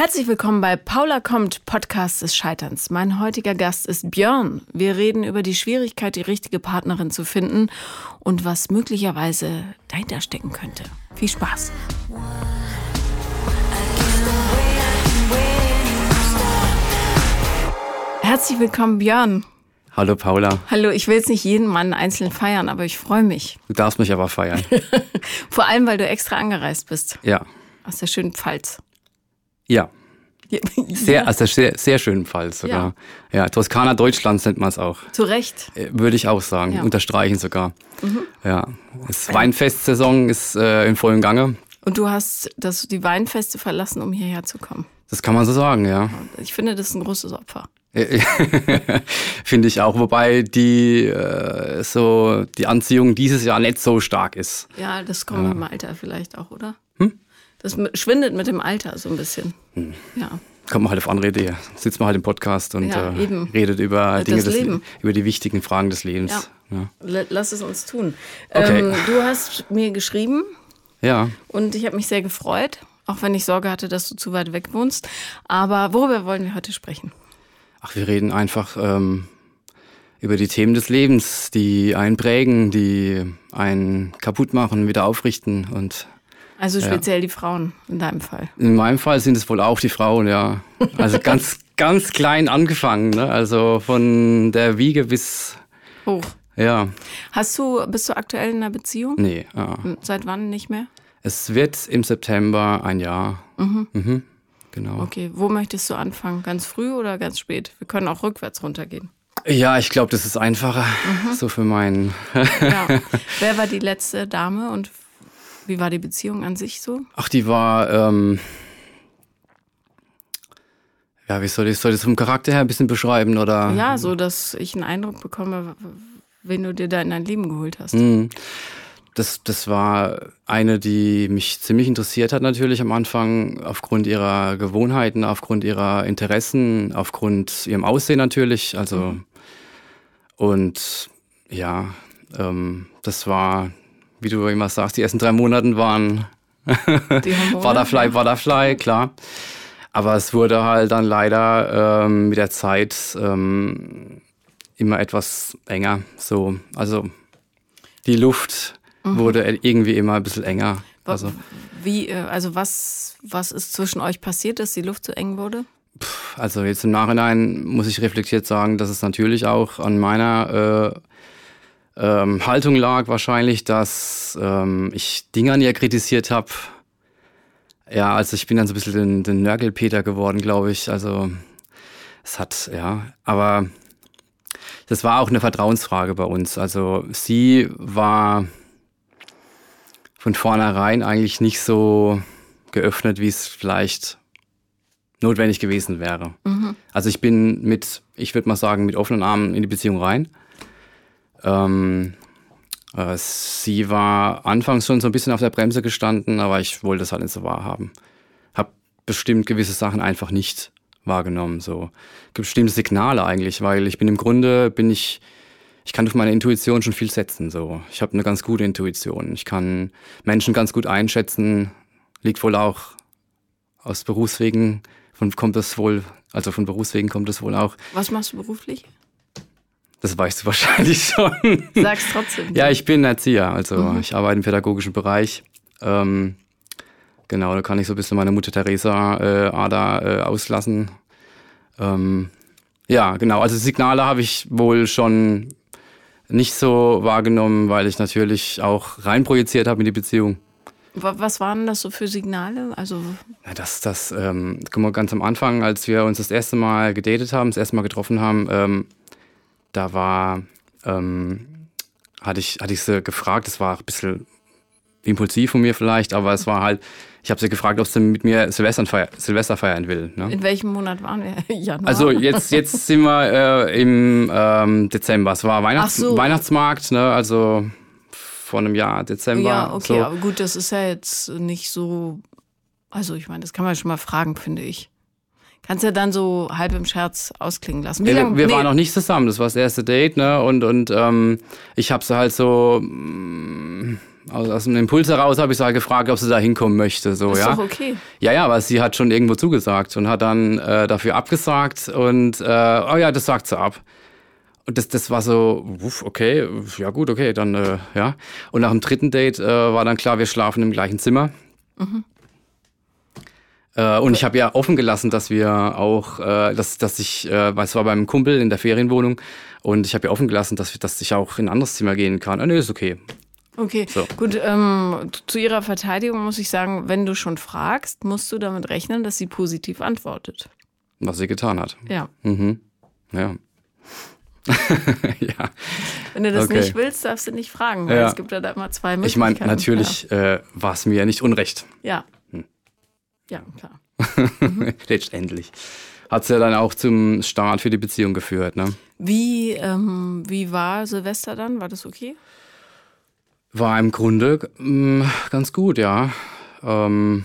Herzlich willkommen bei Paula kommt, Podcast des Scheiterns. Mein heutiger Gast ist Björn. Wir reden über die Schwierigkeit, die richtige Partnerin zu finden und was möglicherweise dahinter stecken könnte. Viel Spaß. Herzlich willkommen, Björn. Hallo Paula. Hallo, ich will jetzt nicht jeden Mann einzeln feiern, aber ich freue mich. Du darfst mich aber feiern. Vor allem, weil du extra angereist bist. Ja. Aus der schönen Pfalz. Ja. Sehr, also sehr, sehr schönen Fall sogar. Ja, ja Toskana Deutschlands nennt man es auch. Zu Recht. Äh, würde ich auch sagen, ja. unterstreichen sogar. Mhm. Ja, das Weinfestsaison ist äh, in vollem Gange. Und du hast das, die Weinfeste verlassen, um hierher zu kommen. Das kann man so sagen, ja. Ich finde, das ist ein großes Opfer. finde ich auch, wobei die äh, so die Anziehung dieses Jahr nicht so stark ist. Ja, das kommt ja. im Alter vielleicht auch, oder? Hm? Das schwindet mit dem Alter so ein bisschen. Hm. Ja. Kommt man halt auf andere Ideen. Sitzt man halt im Podcast und ja, äh, redet über Dinge, des, über die wichtigen Fragen des Lebens. Ja. ja. Lass es uns tun. Okay. Ähm, du hast mir geschrieben. Ja. Und ich habe mich sehr gefreut, auch wenn ich Sorge hatte, dass du zu weit weg wohnst. Aber worüber wollen wir heute sprechen? Ach, wir reden einfach ähm, über die Themen des Lebens, die einen prägen, die einen kaputt machen, wieder aufrichten und also speziell ja. die Frauen in deinem Fall. In meinem Fall sind es wohl auch die Frauen, ja. Also ganz, ganz klein angefangen, ne? Also von der Wiege bis hoch. Ja. Hast du, bist du aktuell in einer Beziehung? Nee. Ja. Seit wann nicht mehr? Es wird im September ein Jahr. Mhm. Mhm. Genau. Okay, wo möchtest du anfangen? Ganz früh oder ganz spät? Wir können auch rückwärts runtergehen. Ja, ich glaube, das ist einfacher, mhm. so für meinen. ja. Wer war die letzte Dame und wie war die Beziehung an sich so? Ach, die war, ähm, ja, wie soll ich, soll ich das vom Charakter her ein bisschen beschreiben, oder? Ja, so, dass ich einen Eindruck bekomme, wen du dir da in dein Leben geholt hast. Mhm. Das, das war eine, die mich ziemlich interessiert hat natürlich am Anfang, aufgrund ihrer Gewohnheiten, aufgrund ihrer Interessen, aufgrund ihrem Aussehen natürlich. Also mhm. und ja, ähm, das war wie du immer sagst, die ersten drei Monate waren Butterfly, Butterfly, klar. Aber es wurde halt dann leider ähm, mit der Zeit ähm, immer etwas enger. So, also die Luft mhm. wurde irgendwie immer ein bisschen enger. Also, Wie, äh, also was, was ist zwischen euch passiert, dass die Luft so eng wurde? Also jetzt im Nachhinein muss ich reflektiert sagen, dass es natürlich auch an meiner äh, ähm, Haltung lag wahrscheinlich, dass ähm, ich Dinge an ihr kritisiert habe. Ja, also ich bin dann so ein bisschen den, den Nörgelpeter geworden, glaube ich. Also es hat, ja, aber das war auch eine Vertrauensfrage bei uns. Also sie war von vornherein eigentlich nicht so geöffnet, wie es vielleicht notwendig gewesen wäre. Mhm. Also ich bin mit, ich würde mal sagen, mit offenen Armen in die Beziehung rein. Ähm, äh, sie war anfangs schon so ein bisschen auf der Bremse gestanden, aber ich wollte es halt nicht so wahrhaben. Hab bestimmt gewisse Sachen einfach nicht wahrgenommen. So gibt bestimmte Signale eigentlich, weil ich bin im Grunde bin ich ich kann durch meine Intuition schon viel setzen. So, ich habe eine ganz gute Intuition. Ich kann Menschen ganz gut einschätzen. Liegt wohl auch aus Berufswegen. Von kommt das wohl, also von Berufswegen kommt es wohl auch. Was machst du beruflich? Das weißt du wahrscheinlich schon. Sag's trotzdem. Ja, ich bin Erzieher, also mhm. ich arbeite im pädagogischen Bereich. Ähm, genau, da kann ich so ein bisschen meine Mutter Teresa äh, Ader äh, auslassen. Ähm, ja, genau, also Signale habe ich wohl schon nicht so wahrgenommen, weil ich natürlich auch reinprojiziert habe in die Beziehung. Was waren das so für Signale? Also ja, das, das, ähm, guck mal, ganz am Anfang, als wir uns das erste Mal gedatet haben, das erste Mal getroffen haben, ähm, da war, ähm, hatte ich, hatte ich sie gefragt, das war ein bisschen impulsiv von mir vielleicht, aber es war halt, ich habe sie gefragt, ob sie mit mir Silvester, feier, Silvester feiern will. Ne? In welchem Monat waren wir? Januar? Also jetzt, jetzt sind wir äh, im ähm, Dezember. Es war Weihnachts so. Weihnachtsmarkt, ne? also vor einem Jahr, Dezember. Ja, okay, so. aber gut, das ist ja jetzt nicht so, also ich meine, das kann man schon mal fragen, finde ich. Kannst ja dann so halb im Scherz ausklingen lassen. Wie lang, wir nee. waren noch nicht zusammen, das war das erste Date, ne? Und, und ähm, ich habe sie halt so, mm, Aus, aus dem Impuls heraus habe ich sie halt gefragt, ob sie da hinkommen möchte. So, ist ja. doch okay. Ja, ja, aber sie hat schon irgendwo zugesagt und hat dann äh, dafür abgesagt und äh, oh ja, das sagt sie ab. Und das, das war so, wuff, okay, ja gut, okay, dann äh, ja. Und nach dem dritten Date äh, war dann klar, wir schlafen im gleichen Zimmer. Äh, und ich habe ja offen gelassen, dass wir auch, äh, dass, dass ich, äh, weil es war beim Kumpel in der Ferienwohnung und ich habe ja offen gelassen, dass, dass ich auch in ein anderes Zimmer gehen kann. Ah, nee, ist okay. Okay, So. gut. Ähm, zu ihrer Verteidigung muss ich sagen, wenn du schon fragst, musst du damit rechnen, dass sie positiv antwortet. Was sie getan hat. Ja. Mhm. Ja. ja. Wenn du das Okay. nicht willst, darfst du nicht fragen, weil Ja. es gibt ja da immer zwei Ich meine, Möglichkeiten. natürlich äh, war es mir ja nicht unrecht. Ja. Ja, klar. Letztendlich. Hat es ja dann auch zum Start für die Beziehung geführt. Ne? Wie, ähm, wie war Silvester dann? War das okay? War im Grunde mh, ganz gut, ja. Ähm,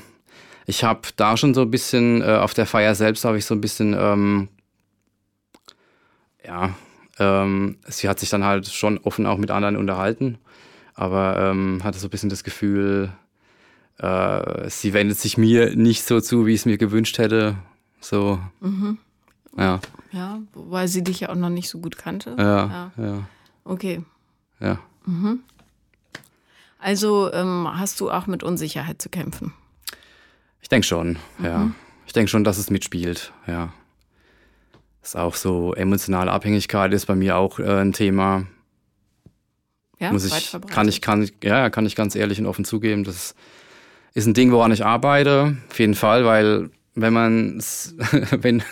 ich habe da schon so ein bisschen, äh, auf der Feier selbst habe ich so ein bisschen, ähm, ja, ähm, sie hat sich dann halt schon offen auch mit anderen unterhalten, aber ähm, hatte so ein bisschen das Gefühl, äh, sie wendet sich mir nicht so zu, wie ich es mir gewünscht hätte. So, ja, Ja, weil sie dich ja auch noch nicht so gut kannte. ja, ja, Okay. ja. Also ähm, hast du auch mit Unsicherheit zu kämpfen. Ich denke schon, ja. Ich denke schon, dass es mitspielt, ja. Ist auch so emotionale Abhängigkeit ist bei mir auch äh, ein Thema. Ja, Muss ich, kann ich, kann ja, kann ich ganz ehrlich und offen zugeben. Das ist ein Ding, woran ich arbeite, auf jeden Fall, weil wenn man, wenn,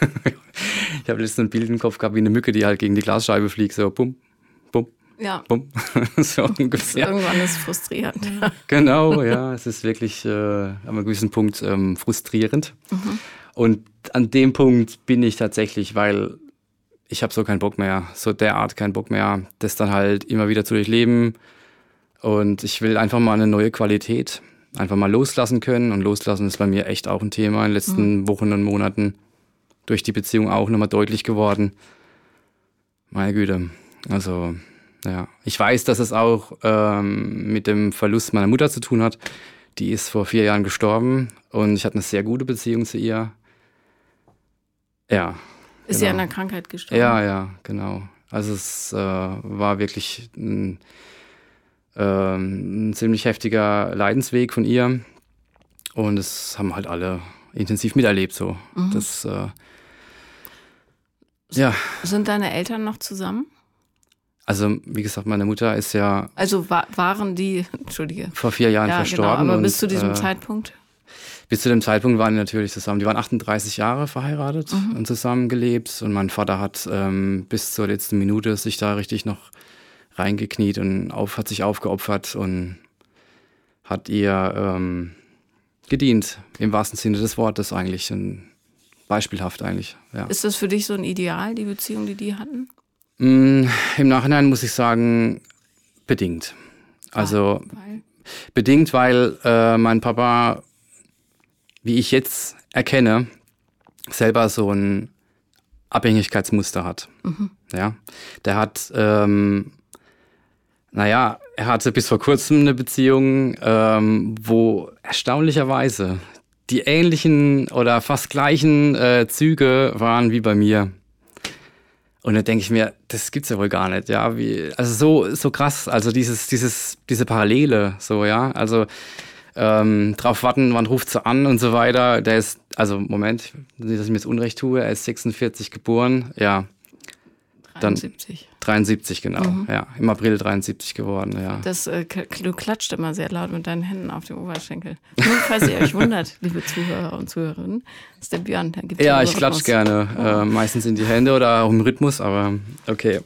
ich habe letztens ein Bild im Kopf gehabt wie eine Mücke, die halt gegen die Glasscheibe fliegt, so bum, bum, Ja, bum, so ungefähr. irgendwann ist es frustrierend. Genau, ja, es ist wirklich äh, an einem gewissen Punkt ähm, frustrierend. Und an dem Punkt bin ich tatsächlich, weil ich habe so keinen Bock mehr, so derart keinen Bock mehr, das dann halt immer wieder zu durchleben. Und ich will einfach mal eine neue Qualität, einfach mal loslassen können. Und loslassen ist bei mir echt auch ein Thema in den letzten Wochen und Monaten. Durch die Beziehung auch nochmal deutlich geworden. Meine Güte. Also, ja. Ich weiß, dass es auch ähm, mit dem Verlust meiner Mutter zu tun hat. Die ist vor vier Jahren gestorben und ich hatte eine sehr gute Beziehung zu ihr. Ja, Ist sie Genau. an der Krankheit gestorben? ja, ja, genau. Also es äh, war wirklich ein, ähm, ein ziemlich heftiger Leidensweg von ihr. Und das haben halt alle intensiv miterlebt so. Das äh, ja, Sind deine Eltern noch zusammen? also wie gesagt, meine Mutter ist ja Also wa waren die, entschuldige. vor vier Jahren Ja, genau, verstorben. aber und, bis zu diesem äh, Zeitpunkt? Bis zu dem Zeitpunkt waren die natürlich zusammen. Die waren 38 Jahre verheiratet und zusammengelebt. Und mein Vater hat ähm, bis zur letzten Minute sich da richtig noch reingekniet und auf, hat sich aufgeopfert und hat ihr ähm, gedient. Im wahrsten Sinne des Wortes eigentlich. Und beispielhaft eigentlich, ja. Ist das für dich so ein Ideal, die Beziehung, die die hatten? Mm, Im Nachhinein muss ich sagen, bedingt. Also Weil, Bedingt, weil äh, mein Papa, wie ich jetzt erkenne, selber so ein Abhängigkeitsmuster hat. Ja, der hat, ähm, naja, er hatte bis vor kurzem eine Beziehung, ähm, wo erstaunlicherweise die ähnlichen oder fast gleichen äh, Züge waren wie bei mir. Und dann denke ich mir, das gibt's ja wohl gar nicht, ja, wie, also so, so krass, also dieses, dieses, diese Parallele, so, ja, also ähm, drauf warten, wann ruft sie an und so weiter. Der ist, also Moment, nicht, dass ich mir jetzt Unrecht tue, er ist 46 geboren, ja, Dann- 73. 73 genau, ja, im April 73 geworden, ja. Das, äh, du klatscht immer sehr laut mit deinen Händen auf dem Oberschenkel. Nur falls ihr euch wundert, liebe Zuhörer und Zuhörerinnen, ist der Björn. Der gibt Ja, ich Rhythmus. klatsch gerne, äh, meistens in die Hände oder auch im Rhythmus, aber okay,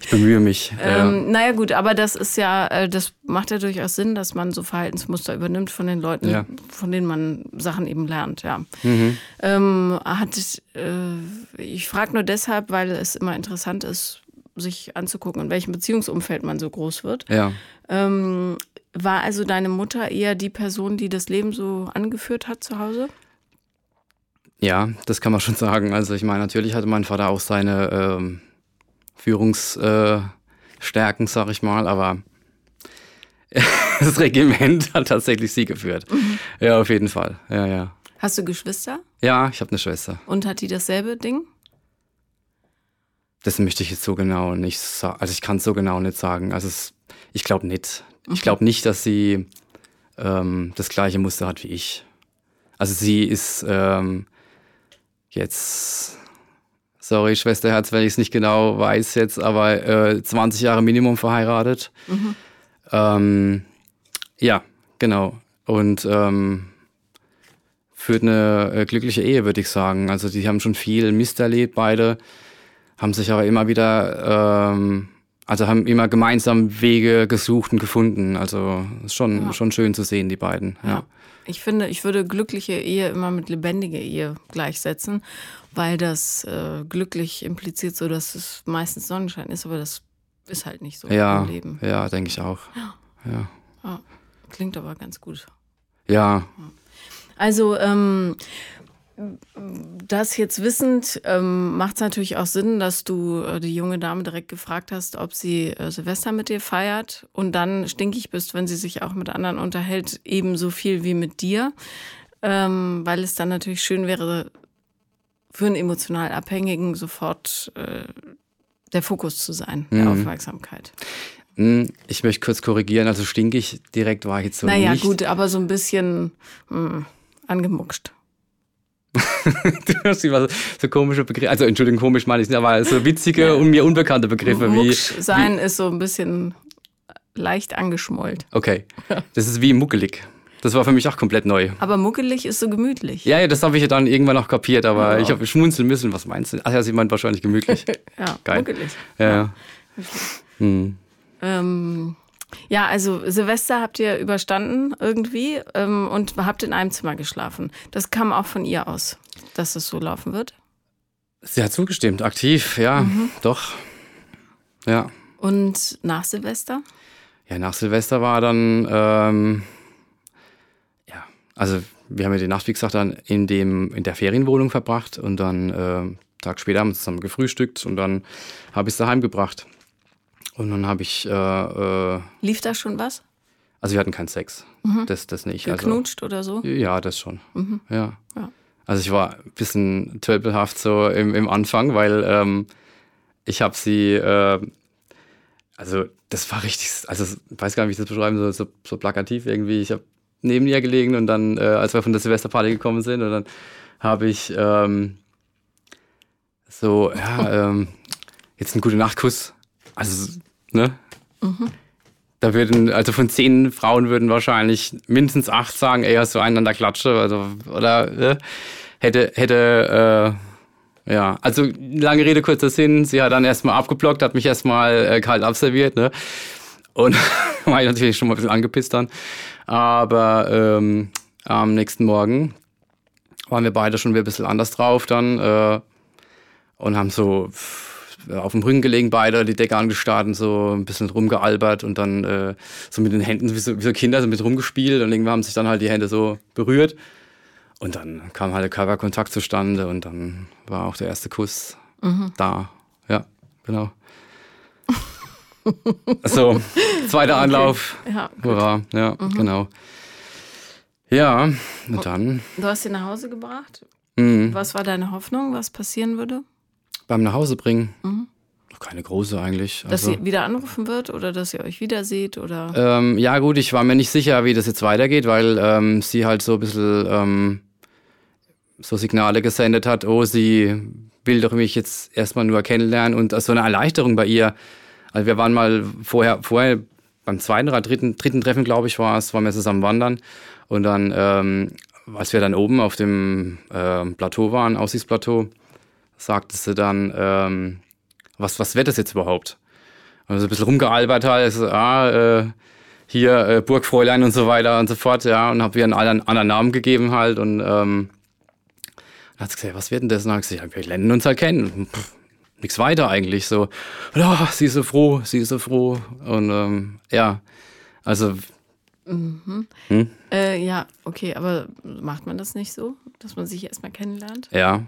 ich bemühe mich. ja. Ähm, naja gut, aber das ist ja, äh, das macht ja durchaus Sinn, dass man so Verhaltensmuster übernimmt von den Leuten, Ja. von denen man Sachen eben lernt, ja. Mhm. Ähm, hat, äh, ich frage nur deshalb, weil es immer interessant ist, sich anzugucken, in welchem Beziehungsumfeld man so groß wird. Ja. Ähm, war also deine Mutter eher die Person, die das Leben so angeführt hat zu Hause? Ja, das kann man schon sagen. Also ich meine, natürlich hatte mein Vater auch seine ähm, Führungsstärken, äh, sag ich mal, aber das Regiment hat tatsächlich sie geführt. Mhm. Ja, auf jeden Fall. Ja, ja. Hast du Geschwister? Ja, ich habe eine Schwester. Und hat die dasselbe Ding? Das möchte ich jetzt so genau nicht sagen. Also ich kann es so genau nicht sagen. Also es, ich glaube nicht. Ich mhm. glaube nicht, dass sie ähm, das gleiche Muster hat wie ich. Also sie ist ähm, jetzt, sorry Schwesterherz, wenn ich es nicht genau weiß jetzt, aber äh, 20 Jahre Minimum verheiratet. Mhm. Ähm, ja, genau. Und ähm, führt eine äh, glückliche Ehe, würde ich sagen. Also die haben schon viel Mist erlebt, beide, haben sich aber immer wieder, ähm, also haben immer gemeinsam Wege gesucht und gefunden. Also ist schon, ja. schon schön zu sehen, die beiden. Ja. ja. Ich finde, ich würde glückliche Ehe immer mit lebendige Ehe gleichsetzen, weil das äh, glücklich impliziert so, dass es meistens Sonnenschein ist, aber das ist halt nicht so ja, im Leben. Ja, denke ich auch. Ja. ja. Klingt aber ganz gut. Ja. Also, ähm, das jetzt wissend, ähm, macht es natürlich auch Sinn, dass du äh, die junge Dame direkt gefragt hast, ob sie äh, Silvester mit dir feiert und dann stinkig bist, wenn sie sich auch mit anderen unterhält, ebenso viel wie mit dir, ähm, weil es dann natürlich schön wäre, für einen emotional Abhängigen sofort äh, der Fokus zu sein, der mhm. Aufmerksamkeit. Hm, ich möchte kurz korrigieren, also stinkig direkt war ich jetzt so naja, nicht. Naja gut, aber so ein bisschen mh, hm, angemuckscht. du hast immer so komische Begriffe, also Entschuldigung, komisch meine ich nicht, aber so witzige ja. und mir unbekannte Begriffe Mucksch wie. sein wie, ist so ein bisschen leicht angeschmollt. Okay. Das ist wie muckelig. Das war für mich auch komplett neu. Aber muckelig ist so gemütlich. Ja, ja das habe ich ja dann irgendwann noch kapiert, aber oh. ich habe schmunzeln müssen. Was meinst du? Ach ja, sie meint wahrscheinlich gemütlich. ja, Geil. muckelig. Ja. ja. Hm. Ähm, ja, also Silvester habt ihr überstanden irgendwie ähm, und habt in einem Zimmer geschlafen. Das kam auch von ihr aus, dass es so laufen wird? Sie hat zugestimmt, aktiv, ja, mhm. doch. Ja. Und nach Silvester? Ja, nach Silvester war dann, ähm, ja, also wir haben ja die Nacht, wie gesagt, dann in, dem, in der Ferienwohnung verbracht und dann äh, Tag später haben wir zusammen gefrühstückt und dann habe ich es daheim gebracht. Und dann habe ich. Äh, äh, Lief da schon was? Also wir hatten keinen Sex. Mhm. Das, das nicht. Also Geknutscht also, oder so? Ja, das schon. Mhm. Ja. ja. Also ich war ein bisschen tölpelhaft so im, im Anfang, weil ähm, ich habe sie, äh, also das war richtig, also ich weiß gar nicht, wie ich das beschreiben soll, so, so plakativ irgendwie. Ich habe neben ihr gelegen und dann, äh, als wir von der Silvesterparty gekommen sind, und dann habe ich ähm, so, ja, ähm, jetzt einen gute Nachtkuss. Also Ne? Mhm. Da würden, also von zehn Frauen würden wahrscheinlich mindestens acht sagen, ey, hast du einen an der Klatsche? Also, oder äh, hätte, hätte, äh, ja, also lange Rede, kurzer Sinn, sie hat dann erstmal abgeblockt, hat mich erstmal äh, kalt abserviert, ne? Und war ich natürlich schon mal ein bisschen angepisst dann. Aber ähm, am nächsten Morgen waren wir beide schon wieder ein bisschen anders drauf dann äh, und haben so auf dem Rücken gelegen, beide, die Decke angestarrt und so ein bisschen rumgealbert und dann äh, so mit den Händen wie so, wie so Kinder so mit rumgespielt und irgendwann haben sich dann halt die Hände so berührt. Und dann kam halt der Körperkontakt zustande und dann war auch der erste Kuss mhm. da. Ja, genau. so, zweiter okay. Anlauf. Ja, Hurra, ja, mhm. genau. Ja, und dann. Du hast sie nach Hause gebracht. Mhm. Was war deine Hoffnung, was passieren würde? Beim Nachhausebringen. Mhm. Keine große eigentlich. Dass also, sie wieder anrufen wird oder dass ihr euch wieder seht oder? Ähm, ja gut, ich war mir nicht sicher, wie das jetzt weitergeht, weil ähm, sie halt so ein bisschen ähm, so Signale gesendet hat, oh, sie will doch mich jetzt erstmal nur kennenlernen und so eine Erleichterung bei ihr. Also wir waren mal vorher, vorher beim zweiten oder dritten, dritten Treffen, glaube ich, war es, waren wir zusammen wandern und dann, ähm, als wir dann oben auf dem äh, Plateau waren, Aussichtsplateau, sagte sie dann, ähm, was, was wird das jetzt überhaupt? Und so ein bisschen rumgealbert halt, so, ah, äh, hier äh, Burgfräulein und so weiter und so fort, ja, und habe ihr einen anderen, anderen Namen gegeben halt und ähm, dann hat sie gesagt, was wird denn das? Und dann hat sie gesagt, ja, wir lernen uns halt kennen. nichts weiter eigentlich so. Ja, oh, sie ist so froh, sie ist so froh. Und ähm, ja, also. Mhm. Hm? Äh, ja, okay, aber macht man das nicht so, dass man sich erstmal kennenlernt? Ja,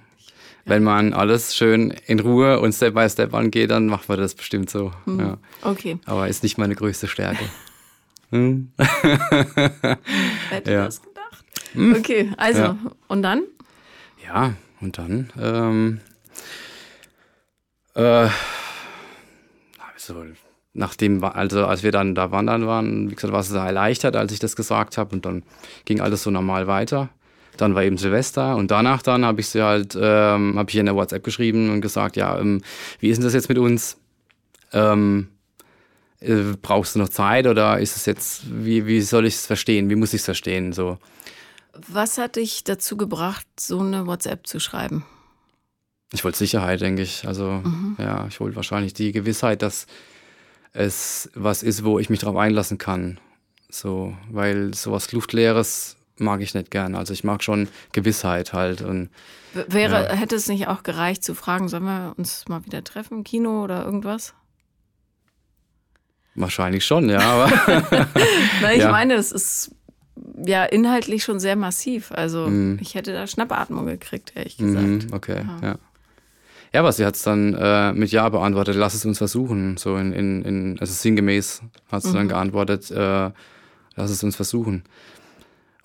wenn man alles schön in Ruhe und Step by Step angeht, dann macht man das bestimmt so. Mhm. Ja. Okay. Aber ist nicht meine größte Stärke. Hm. Hätte ja. das gedacht? Hm. Okay, also, ja. und dann? Ja, und dann, ähm, äh, so, nachdem, also als wir dann da wandern waren, wie gesagt, war es sehr erleichtert, als ich das gesagt habe und dann ging alles so normal weiter. Dann war eben Silvester und danach dann habe ich sie halt, ähm, habe ich in der WhatsApp geschrieben und gesagt, ja, ähm, wie ist denn das jetzt mit uns? Ähm, äh, brauchst du noch Zeit oder ist es jetzt, wie, wie soll ich es verstehen? Wie muss ich es verstehen? So. Was hat dich dazu gebracht, so eine WhatsApp zu schreiben? Ich wollte Sicherheit, denke ich. Also mhm. ja, ich wollte wahrscheinlich die Gewissheit, dass es was ist, wo ich mich drauf einlassen kann. So, weil sowas Luftleeres mag ich nicht gern. Also ich mag schon Gewissheit halt. Und, Wäre, ja. hätte es nicht auch gereicht zu fragen, sollen wir uns mal wieder treffen Kino oder irgendwas? Wahrscheinlich schon, ja. Aber Na, ich ja. meine, es ist ja inhaltlich schon sehr massiv. Also mm. ich hätte da Schnappatmung gekriegt, ehrlich mhm, gesagt. Mm, okay, ja. ja. Ja, aber sie hat es dann äh, mit Ja beantwortet, lass es uns versuchen. So in, in, in also sinngemäß hat sie mhm. dann geantwortet, äh, lass es uns versuchen.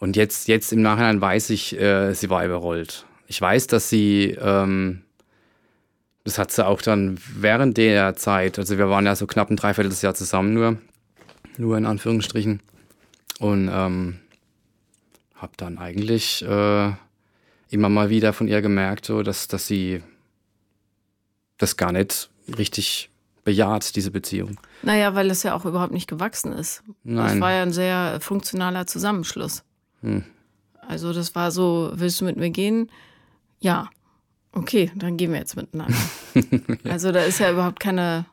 Und jetzt, jetzt im Nachhinein weiß ich, äh, sie war überrollt. Ich weiß, dass sie ähm, das hat sie auch dann während der Zeit, also wir waren ja so knapp ein Dreivierteljahr zusammen nur, nur in Anführungsstrichen. Und ähm, habe dann eigentlich äh, immer mal wieder von ihr gemerkt, so, dass, dass sie das gar nicht richtig bejaht, diese Beziehung. Naja, weil es ja auch überhaupt nicht gewachsen ist. Nein. Das war ja ein sehr funktionaler Zusammenschluss. Hm. Also das war so, willst du mit mir gehen? Ja. Okay, dann gehen wir jetzt miteinander. Also da ist ja überhaupt keine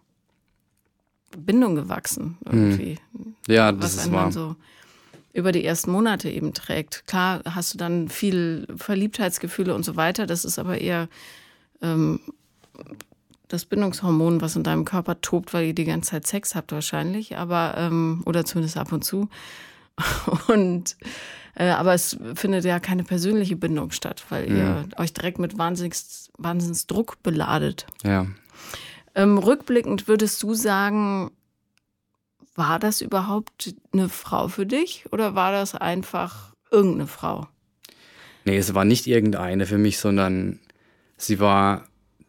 Bindung gewachsen irgendwie. Ja, das ist wahr. So über die ersten Monate eben trägt. Klar hast du dann viel Verliebtheitsgefühle und so weiter. Das ist aber eher ähm, das Bindungshormon, was in deinem Körper tobt, weil ihr die ganze Zeit Sex habt wahrscheinlich. Aber ähm, oder zumindest ab und zu. Und äh, aber es findet ja keine persönliche Bindung statt, weil mhm. ihr euch direkt mit Wahnsinns, Wahnsinnsdruck beladet. Ja. Ähm, rückblickend würdest du sagen, war das überhaupt eine Frau für dich oder war das einfach irgendeine Frau? Nee, es war nicht irgendeine für mich, sondern sie war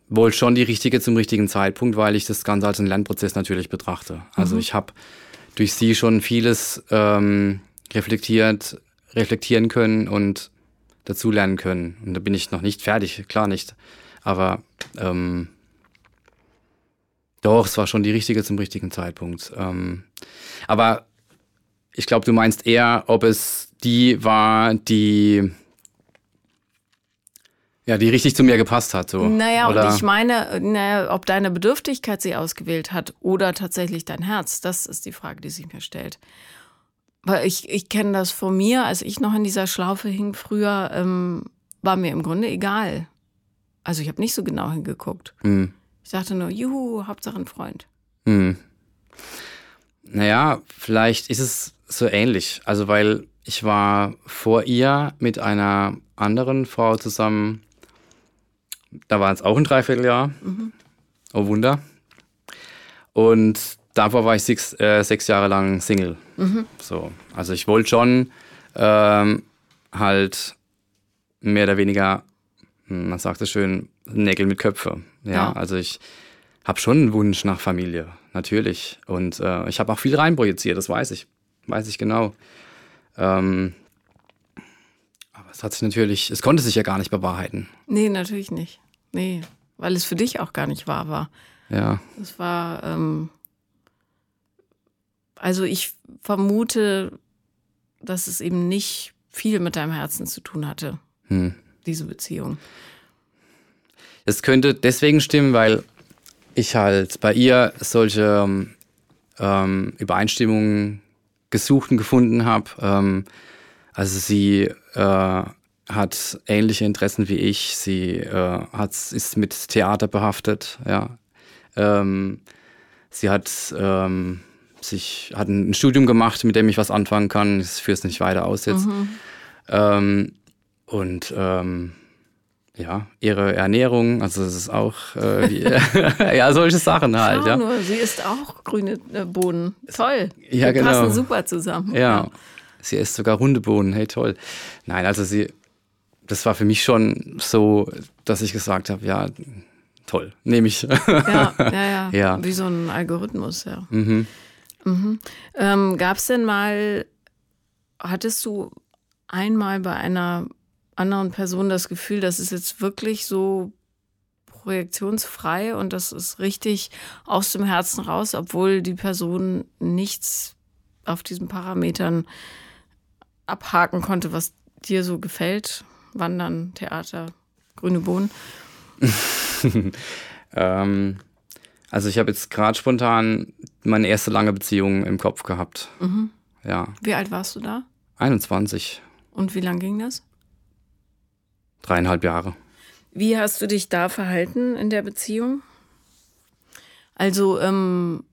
wohl schon die richtige zum richtigen Zeitpunkt, weil ich das Ganze als einen Lernprozess natürlich betrachte. Also mhm. ich habe durch sie schon vieles ähm, reflektiert, reflektieren können und dazulernen können. Und da bin ich noch nicht fertig, klar nicht. Aber ähm, doch, es war schon die richtige zum richtigen Zeitpunkt. Ähm, aber ich glaube, du meinst eher, ob es die war, die ja, die richtig zu mir gepasst hat. So. Naja, oder? und ich meine, naja, ob deine Bedürftigkeit sie ausgewählt hat oder tatsächlich dein Herz, das ist die Frage, die sich mir stellt. Weil ich, ich kenne das von mir, als ich noch in dieser Schlaufe hing früher, ähm, war mir im Grunde egal. Also ich habe nicht so genau hingeguckt. Mhm. Ich dachte nur, juhu, Hauptsache ein Freund. Mhm. Naja, vielleicht ist es so ähnlich. Also weil ich war vor ihr mit einer anderen Frau zusammen. Da war es auch ein Dreivierteljahr. Mhm. Oh Wunder. Und davor war ich sechs, äh, sechs Jahre lang Single. Mhm. So, also ich wollte schon ähm, halt mehr oder weniger, hm, man sagt es schön, Nägel mit Köpfe. Ja, ja. also ich habe schon einen Wunsch nach Familie, natürlich. Und äh, ich habe auch viel reinprojiziert, das weiß ich. Weiß ich genau. Ähm, aber es hat sich natürlich, es konnte sich ja gar nicht bewahrheiten. Nee, natürlich nicht. Nee, weil es für dich auch gar nicht wahr war. Ja. Es war, ähm, also ich vermute, dass es eben nicht viel mit deinem Herzen zu tun hatte, hm. diese Beziehung. Es könnte deswegen stimmen, weil ich halt bei ihr solche ähm, Übereinstimmungen gesucht und gefunden habe. Ähm, also sie äh, hat ähnliche Interessen wie ich. Sie äh, hat, ist mit Theater behaftet. Ja. Ähm, sie hat ähm, sich, hat ein Studium gemacht, mit dem ich was anfangen kann. Ich führe es nicht weiter aus jetzt. Mhm. Ähm, und ähm, ja, ihre Ernährung, also es ist auch äh, die, ja solche Sachen halt. Schau ja. nur, sie isst auch grüne äh, Bohnen. Toll. Ja, Wir genau. passen super zusammen. Ja, sie isst sogar runde Bohnen. Hey, toll. Nein, also sie, das war für mich schon so, dass ich gesagt habe, ja, toll, nehme ich. Ja, ja, ja, Ja. Wie so ein Algorithmus, ja. mhm. Ähm, Gab es denn mal, hattest du einmal bei einer anderen Person das Gefühl, das ist jetzt wirklich so projektionsfrei und das ist richtig aus dem Herzen raus, obwohl die Person nichts auf diesen Parametern abhaken konnte, was dir so gefällt? Wandern, Theater, grüne Bohnen. ähm, also ich habe jetzt gerade spontan meine erste lange Beziehung im Kopf gehabt. Ja, Wie alt warst du da? 21, Und wie lang ging das? dreieinhalb Jahre. Wie hast du dich da verhalten in der Beziehung? Also ähm,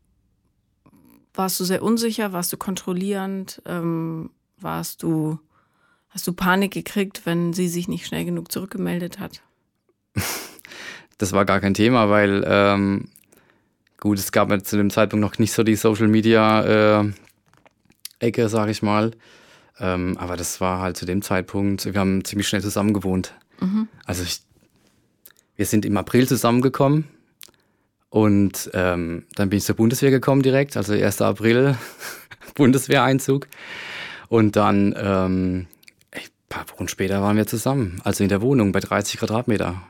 warst du sehr unsicher, warst du kontrollierend, ähm, warst du, hast du Panik gekriegt, wenn sie sich nicht schnell genug zurückgemeldet hat? Das war gar kein Thema, weil ähm, gut, es gab zu dem Zeitpunkt noch nicht so die Social Media äh, Ecke, sag ich mal. Ähm, aber das war halt zu dem Zeitpunkt, wir haben ziemlich schnell zusammen gewohnt. Also ich, wir sind im April zusammengekommen und ähm, dann bin ich zur Bundeswehr gekommen direkt, also 1. April Bundeswehreinzug. Und dann ähm, ein paar Wochen später waren wir zusammen, also in der Wohnung bei 30 Quadratmeter.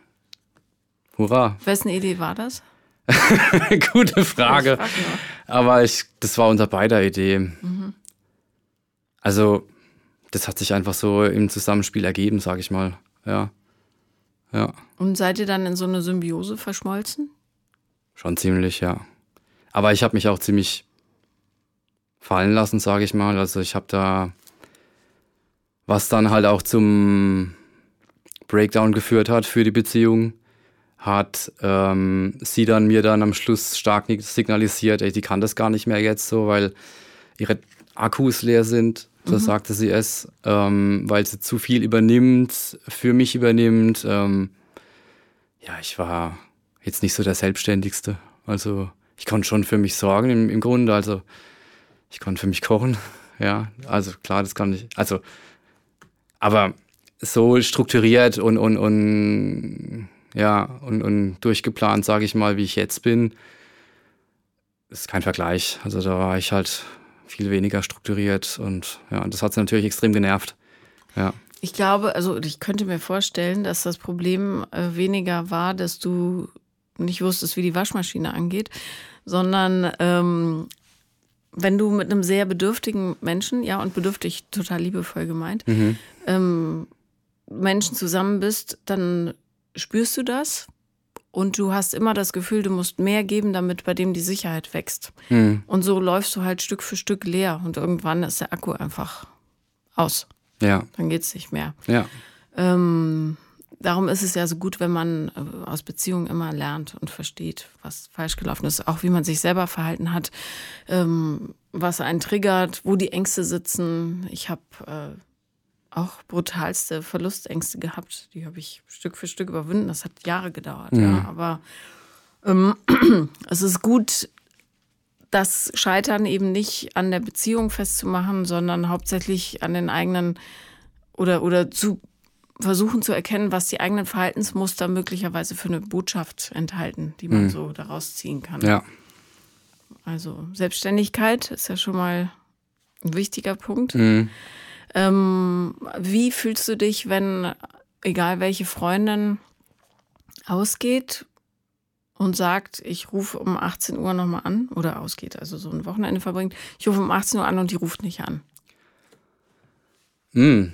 Hurra. Wessen Idee war das? Gute Frage. Ich. Aber ich, das war unser beider Idee. Also, das hat sich einfach so im Zusammenspiel ergeben, sag ich mal. Ja. Ja, Und seid ihr dann in so eine Symbiose verschmolzen? schon ziemlich, ja. Aber ich habe mich auch ziemlich fallen lassen, sage ich mal. Also ich habe da, was dann halt auch zum Breakdown geführt hat für die Beziehung, hat ähm, sie dann mir dann am Schluss stark signalisiert, ey, die kann das gar nicht mehr jetzt so, weil ihre Akkus leer sind. So sagte sie es, ähm, weil sie zu viel übernimmt, für mich übernimmt. Ähm, ja, ich war jetzt nicht so der Selbstständigste. Also ich konnte schon für mich sorgen im, im Grunde. Also ich konnte für mich kochen. Ja, also klar, das kann ich. Also, aber so strukturiert und, und, und ja, und, und durchgeplant, sage ich mal, wie ich jetzt bin, ist kein Vergleich. Also da war ich halt viel weniger strukturiert und ja, das hat sie natürlich extrem genervt. Ja. Ich glaube, also ich könnte mir vorstellen, dass das Problem äh, weniger war, dass du nicht wusstest, wie die Waschmaschine angeht, sondern ähm, wenn du mit einem sehr bedürftigen Menschen, ja, und bedürftig total liebevoll gemeint, ähm, Menschen zusammen bist, dann spürst du das und du hast immer das Gefühl, du musst mehr geben, damit bei dem die Sicherheit wächst. Hm. Und so läufst du halt Stück für Stück leer und irgendwann ist der Akku einfach aus. Ja, Dann geht's nicht mehr. ja. Ähm, darum ist es ja so gut, wenn man äh, aus Beziehungen immer lernt und versteht, was falsch gelaufen ist, auch wie man sich selber verhalten hat, ähm, was einen triggert, wo die Ängste sitzen. Ich habe äh, auch brutalste Verlustängste gehabt. Die habe ich Stück für Stück überwunden. Das hat Jahre gedauert, ja. Aber ähm, es ist gut, das Scheitern eben nicht an der Beziehung festzumachen, sondern hauptsächlich an den eigenen oder, oder zu versuchen zu erkennen, was die eigenen Verhaltensmuster möglicherweise für eine Botschaft enthalten, die man so daraus ziehen kann. Ja. Also Selbstständigkeit ist ja schon mal ein wichtiger Punkt. Mhm. Ähm, wie fühlst du dich, wenn, egal welche Freundin ausgeht und sagt, ich rufe um 18 Uhr nochmal an oder ausgeht, also so ein Wochenende verbringt, ich rufe um 18 Uhr an und die ruft nicht an. Hm.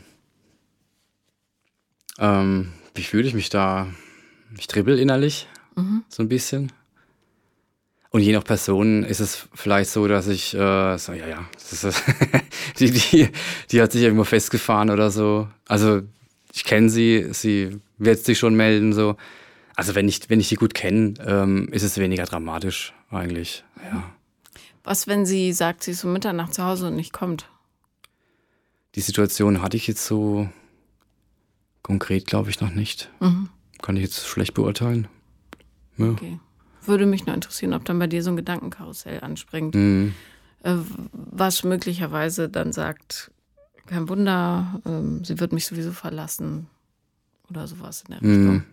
Ähm, wie fühle ich mich da? Ich dribbel innerlich, so ein bisschen. Und je nach Person ist es vielleicht so, dass ich äh, so, ja, ja, die, die, die hat sich irgendwo festgefahren oder so. Also ich kenne sie, sie wird sich schon melden, so. Also wenn ich, wenn ich die gut kenne, ähm, ist es weniger dramatisch eigentlich, ja. Was, wenn sie sagt, sie ist um Mitternacht zu Hause und nicht kommt? Die Situation hatte ich jetzt so konkret, glaube ich, noch nicht. kann ich jetzt schlecht beurteilen. Ja. Okay. Würde mich nur interessieren, ob dann bei dir so ein Gedankenkarussell anspringt, mhm. äh, was möglicherweise dann sagt, kein Wunder, ähm, sie wird mich sowieso verlassen oder sowas in der Richtung. Mhm.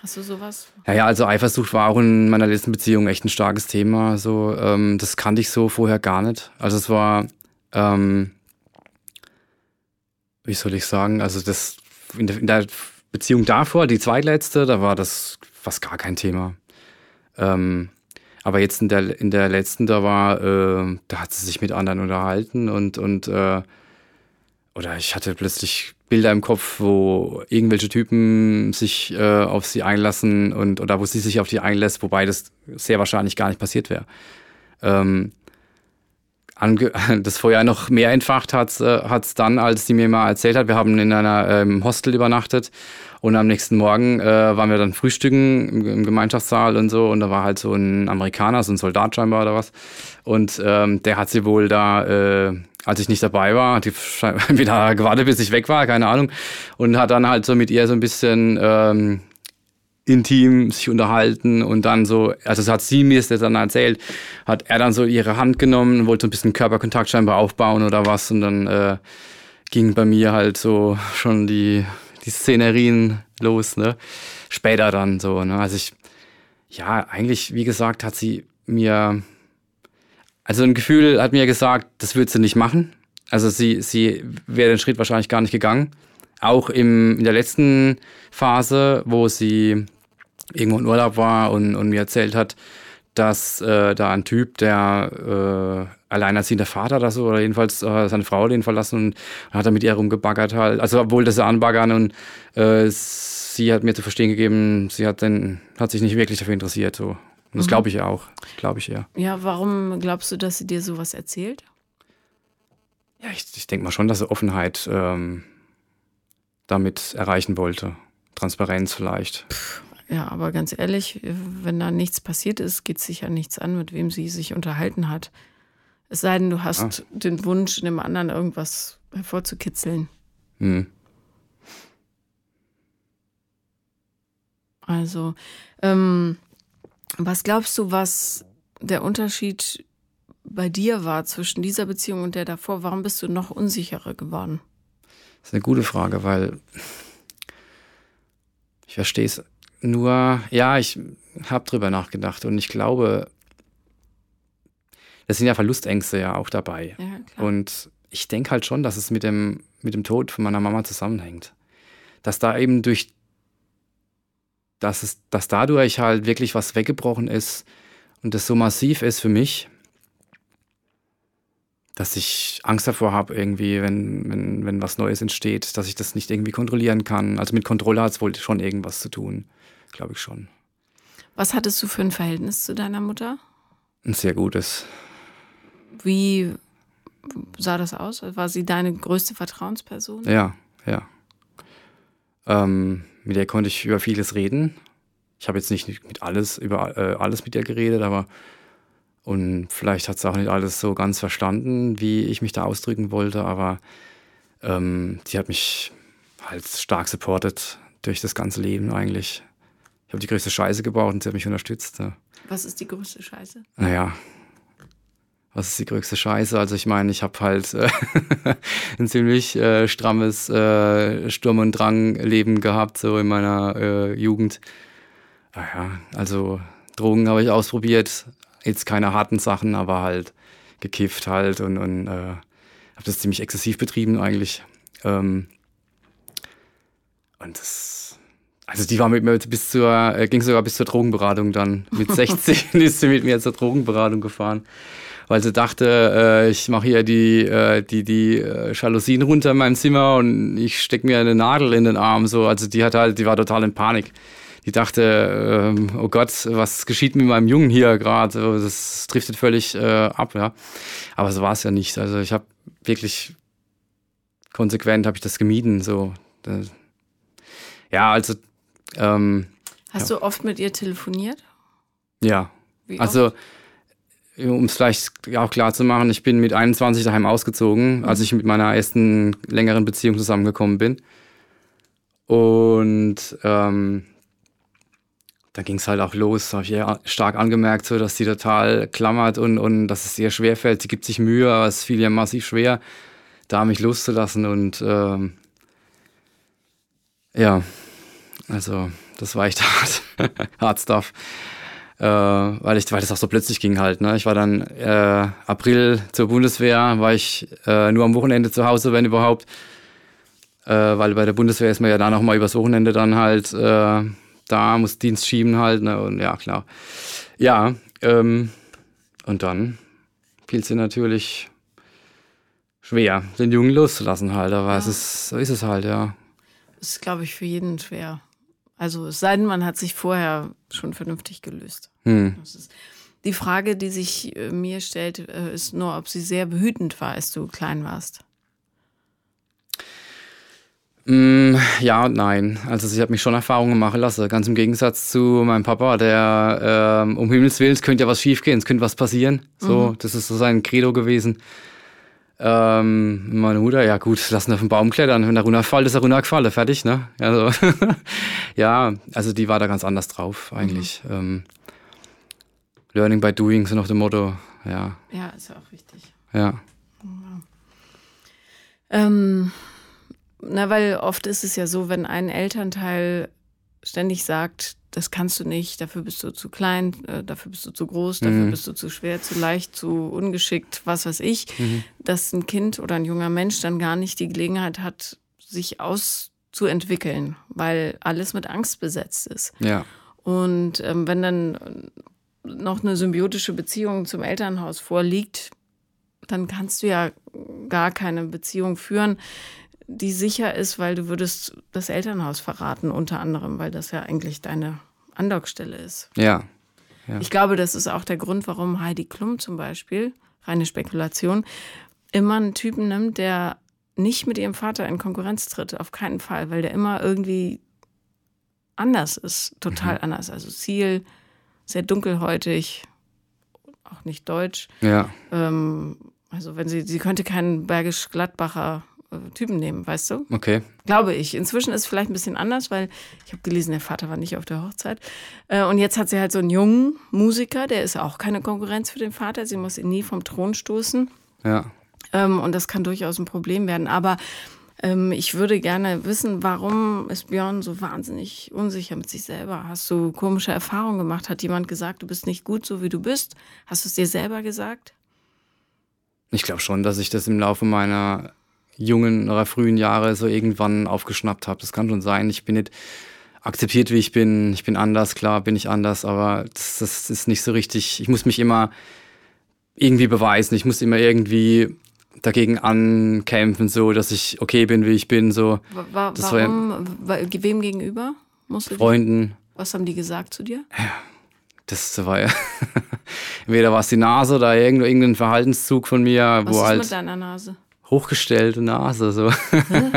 Hast du sowas? Ja, ja, also Eifersucht war auch in meiner letzten Beziehung echt ein starkes Thema. So, ähm, das kannte ich so vorher gar nicht. Also es war, ähm, wie soll ich sagen, also das in der, Beziehung davor, die zweitletzte, da war das fast gar kein Thema. Ähm, aber jetzt in der, in der letzten, da war, äh, da hat sie sich mit anderen unterhalten und, und äh, oder ich hatte plötzlich Bilder im Kopf, wo irgendwelche Typen sich äh, auf sie einlassen und oder wo sie sich auf die einlässt, wobei das sehr wahrscheinlich gar nicht passiert wäre. Ähm, das Feuer noch mehr entfacht hat äh, dann, als sie mir mal erzählt hat. Wir haben in einer ähm, Hostel übernachtet und am nächsten Morgen äh, waren wir dann frühstücken im, im, Gemeinschaftssaal und so und da war halt so ein Amerikaner, so ein Soldat scheinbar oder was und ähm, der hat sie wohl da äh, als ich nicht dabei war, hat die wieder gewartet, bis ich weg war, keine Ahnung. Und hat dann halt so mit ihr so ein bisschen ähm, intim sich unterhalten und dann so, also das hat sie mir das dann erzählt, hat er dann so ihre Hand genommen, wollte so ein bisschen Körperkontakt scheinbar aufbauen oder was und dann äh, ging bei mir halt so schon die, die Szenerien los, ne? Später dann so, ne? Also ich, ja, eigentlich, wie gesagt, hat sie mir also ein Gefühl hat mir gesagt, das würde sie nicht machen. Also sie, sie wäre den Schritt wahrscheinlich gar nicht gegangen. Auch im, in der letzten Phase, wo sie irgendwo in Urlaub war und, und mir erzählt hat, dass äh, da ein Typ, der äh, alleinerziehender Vater oder so, oder jedenfalls äh, seine Frau den verlassen und hat er mit ihr rumgebaggert halt. Also obwohl das sie anbaggern und äh, sie hat mir zu verstehen gegeben, sie hat, den, hat sich nicht wirklich dafür interessiert. So. Und das mhm. glaube ich ja auch. Glaube ich ja. Ja, warum glaubst du, dass sie dir sowas erzählt? Ja, ich, ich denke mal schon, dass sie Offenheit ähm, damit erreichen wollte. Transparenz vielleicht. Ja, aber ganz ehrlich, wenn da nichts passiert ist, geht es sich ja nichts an, mit wem sie sich unterhalten hat. Es sei denn, du hast ah. den Wunsch, dem anderen irgendwas hervorzukitzeln. Hm. Also, ähm, was glaubst du, was der Unterschied bei dir war zwischen dieser Beziehung und der davor? Warum bist du noch unsicherer geworden? Das ist eine gute Frage, weil ich verstehe es nur, ja, ich habe drüber nachgedacht und ich glaube, es sind ja Verlustängste ja auch dabei. Ja, und ich denke halt schon, dass es mit dem, mit dem Tod von meiner Mama zusammenhängt. Dass da eben durch dass, es, dass dadurch halt wirklich was weggebrochen ist und das so massiv ist für mich, dass ich Angst davor habe, irgendwie, wenn, wenn, wenn was Neues entsteht, dass ich das nicht irgendwie kontrollieren kann. Also mit Kontrolle hat es wohl schon irgendwas zu tun, glaube ich schon. Was hattest du für ein Verhältnis zu deiner Mutter? Ein sehr gutes. Wie sah das aus? War sie deine größte Vertrauensperson? Ja, ja. Ähm, mit der konnte ich über vieles reden. Ich habe jetzt nicht mit alles, über äh, alles mit ihr geredet, aber und vielleicht hat sie auch nicht alles so ganz verstanden, wie ich mich da ausdrücken wollte, aber ähm, die hat mich halt stark supportet durch das ganze Leben eigentlich. Ich habe die größte Scheiße gebaut und sie hat mich unterstützt. Ja. Was ist die größte Scheiße? Naja, was ist die größte Scheiße? Also ich meine, ich habe halt äh, ein ziemlich äh, strammes äh, Sturm- und Drang-Leben gehabt, so in meiner äh, Jugend. Naja, ah also Drogen habe ich ausprobiert. Jetzt keine harten Sachen, aber halt gekifft halt und, und äh, habe das ziemlich exzessiv betrieben eigentlich. Ähm, und das, also die war mit mir bis zur, äh, ging sogar bis zur Drogenberatung dann. Mit 16 ist sie mit mir zur Drogenberatung gefahren weil sie dachte, äh, ich mache hier die, äh, die, die äh, Jalousien runter in meinem Zimmer und ich stecke mir eine Nadel in den Arm. So. Also die hat halt, die war total in Panik. Die dachte, ähm, oh Gott, was geschieht mit meinem Jungen hier gerade? Das driftet völlig äh, ab, ja. Aber so war es ja nicht. Also ich habe wirklich konsequent habe ich das gemieden. So. Ja, also. Ähm, Hast ja. du oft mit ihr telefoniert? Ja. Wie also oft? um es vielleicht auch klar zu machen, ich bin mit 21 daheim ausgezogen, mhm. als ich mit meiner ersten längeren Beziehung zusammengekommen bin. Und ähm, da ging es halt auch los, habe ich ja stark angemerkt, so, dass sie total klammert und, und dass es ihr schwer fällt. Sie gibt sich Mühe, aber es fiel ihr massiv schwer, da mich loszulassen. Und ähm, ja, also das war echt hart, hart Stuff. Äh, weil, ich, weil das auch so plötzlich ging halt. Ne? Ich war dann äh, April zur Bundeswehr, war ich äh, nur am Wochenende zu Hause, wenn überhaupt. Äh, weil bei der Bundeswehr ist man ja da nochmal übers Wochenende dann halt äh, da, muss Dienst schieben halt. Ne? Und ja, klar. Ja, ähm, und dann fiel es natürlich schwer, den Jungen loszulassen halt. Aber ja. es ist, so ist es halt, ja. Das ist, glaube ich, für jeden schwer. Also es sei denn, man hat sich vorher schon vernünftig gelöst. Hm. die Frage, die sich äh, mir stellt, äh, ist nur, ob sie sehr behütend war, als du klein warst. Mm, ja und nein. Also ich habe mich schon Erfahrungen machen lassen. Ganz im Gegensatz zu meinem Papa, der ähm, um Himmels Willen, es könnte ja was schiefgehen, es könnte was passieren. So, mhm. das ist so sein Credo gewesen. Ähm, meine Mutter, ja gut, lassen auf den Baum klettern. Wenn er runterfällt, ist er runtergefallen, fertig, ne? Also, ja, also die war da ganz anders drauf eigentlich. Mhm. Ähm, Learning by doing, so nach dem Motto, ja. Ja, ist ja auch wichtig. Ja. ja. Ähm, na, weil oft ist es ja so, wenn ein Elternteil ständig sagt, das kannst du nicht, dafür bist du zu klein, äh, dafür bist du zu groß, dafür mhm. bist du zu schwer, zu leicht, zu ungeschickt, was weiß ich, mhm. dass ein Kind oder ein junger Mensch dann gar nicht die Gelegenheit hat, sich auszuentwickeln, weil alles mit Angst besetzt ist. Ja. Und ähm, wenn dann noch eine symbiotische Beziehung zum Elternhaus vorliegt, dann kannst du ja gar keine Beziehung führen, die sicher ist, weil du würdest das Elternhaus verraten, unter anderem, weil das ja eigentlich deine Andockstelle ist. Ja. ja. Ich glaube, das ist auch der Grund, warum Heidi Klum zum Beispiel, reine Spekulation, immer einen Typen nimmt, der nicht mit ihrem Vater in Konkurrenz tritt, auf keinen Fall, weil der immer irgendwie anders ist, total mhm. anders. Also Ziel, sehr dunkelhäutig, auch nicht deutsch. Ja. Ähm, also wenn sie, sie könnte keinen Bergisch-Gladbacher Typen nehmen, weißt du? Okay. Glaube ich. Inzwischen ist es vielleicht ein bisschen anders, weil ich habe gelesen, der Vater war nicht auf der Hochzeit. Äh, und jetzt hat sie halt so einen jungen Musiker, der ist auch keine Konkurrenz für den Vater. Sie muss ihn nie vom Thron stoßen. Ja. Ähm, und das kann durchaus ein Problem werden. Aber ähm, ich würde gerne wissen, warum ist Björn so wahnsinnig unsicher mit sich selber? Hast du komische Erfahrungen gemacht? Hat jemand gesagt, du bist nicht gut, so wie du bist? Hast du es dir selber gesagt? Ich glaube schon, dass ich das im Laufe meiner jungen oder frühen Jahre so irgendwann aufgeschnappt habe. Das kann schon sein. Ich bin nicht akzeptiert, wie ich bin. Ich bin anders, klar bin ich anders, aber das, das ist nicht so richtig. Ich muss mich immer irgendwie beweisen. Ich muss immer irgendwie dagegen ankämpfen, so dass ich okay bin, wie ich bin. So. War, warum? War, wem gegenüber? Musst Freunden. Was haben die gesagt zu dir? Ja, das war ja. Entweder war es die Nase oder irgendein Verhaltenszug von mir, Was wo ist halt. mit deiner Nase? Hochgestellte Nase. So.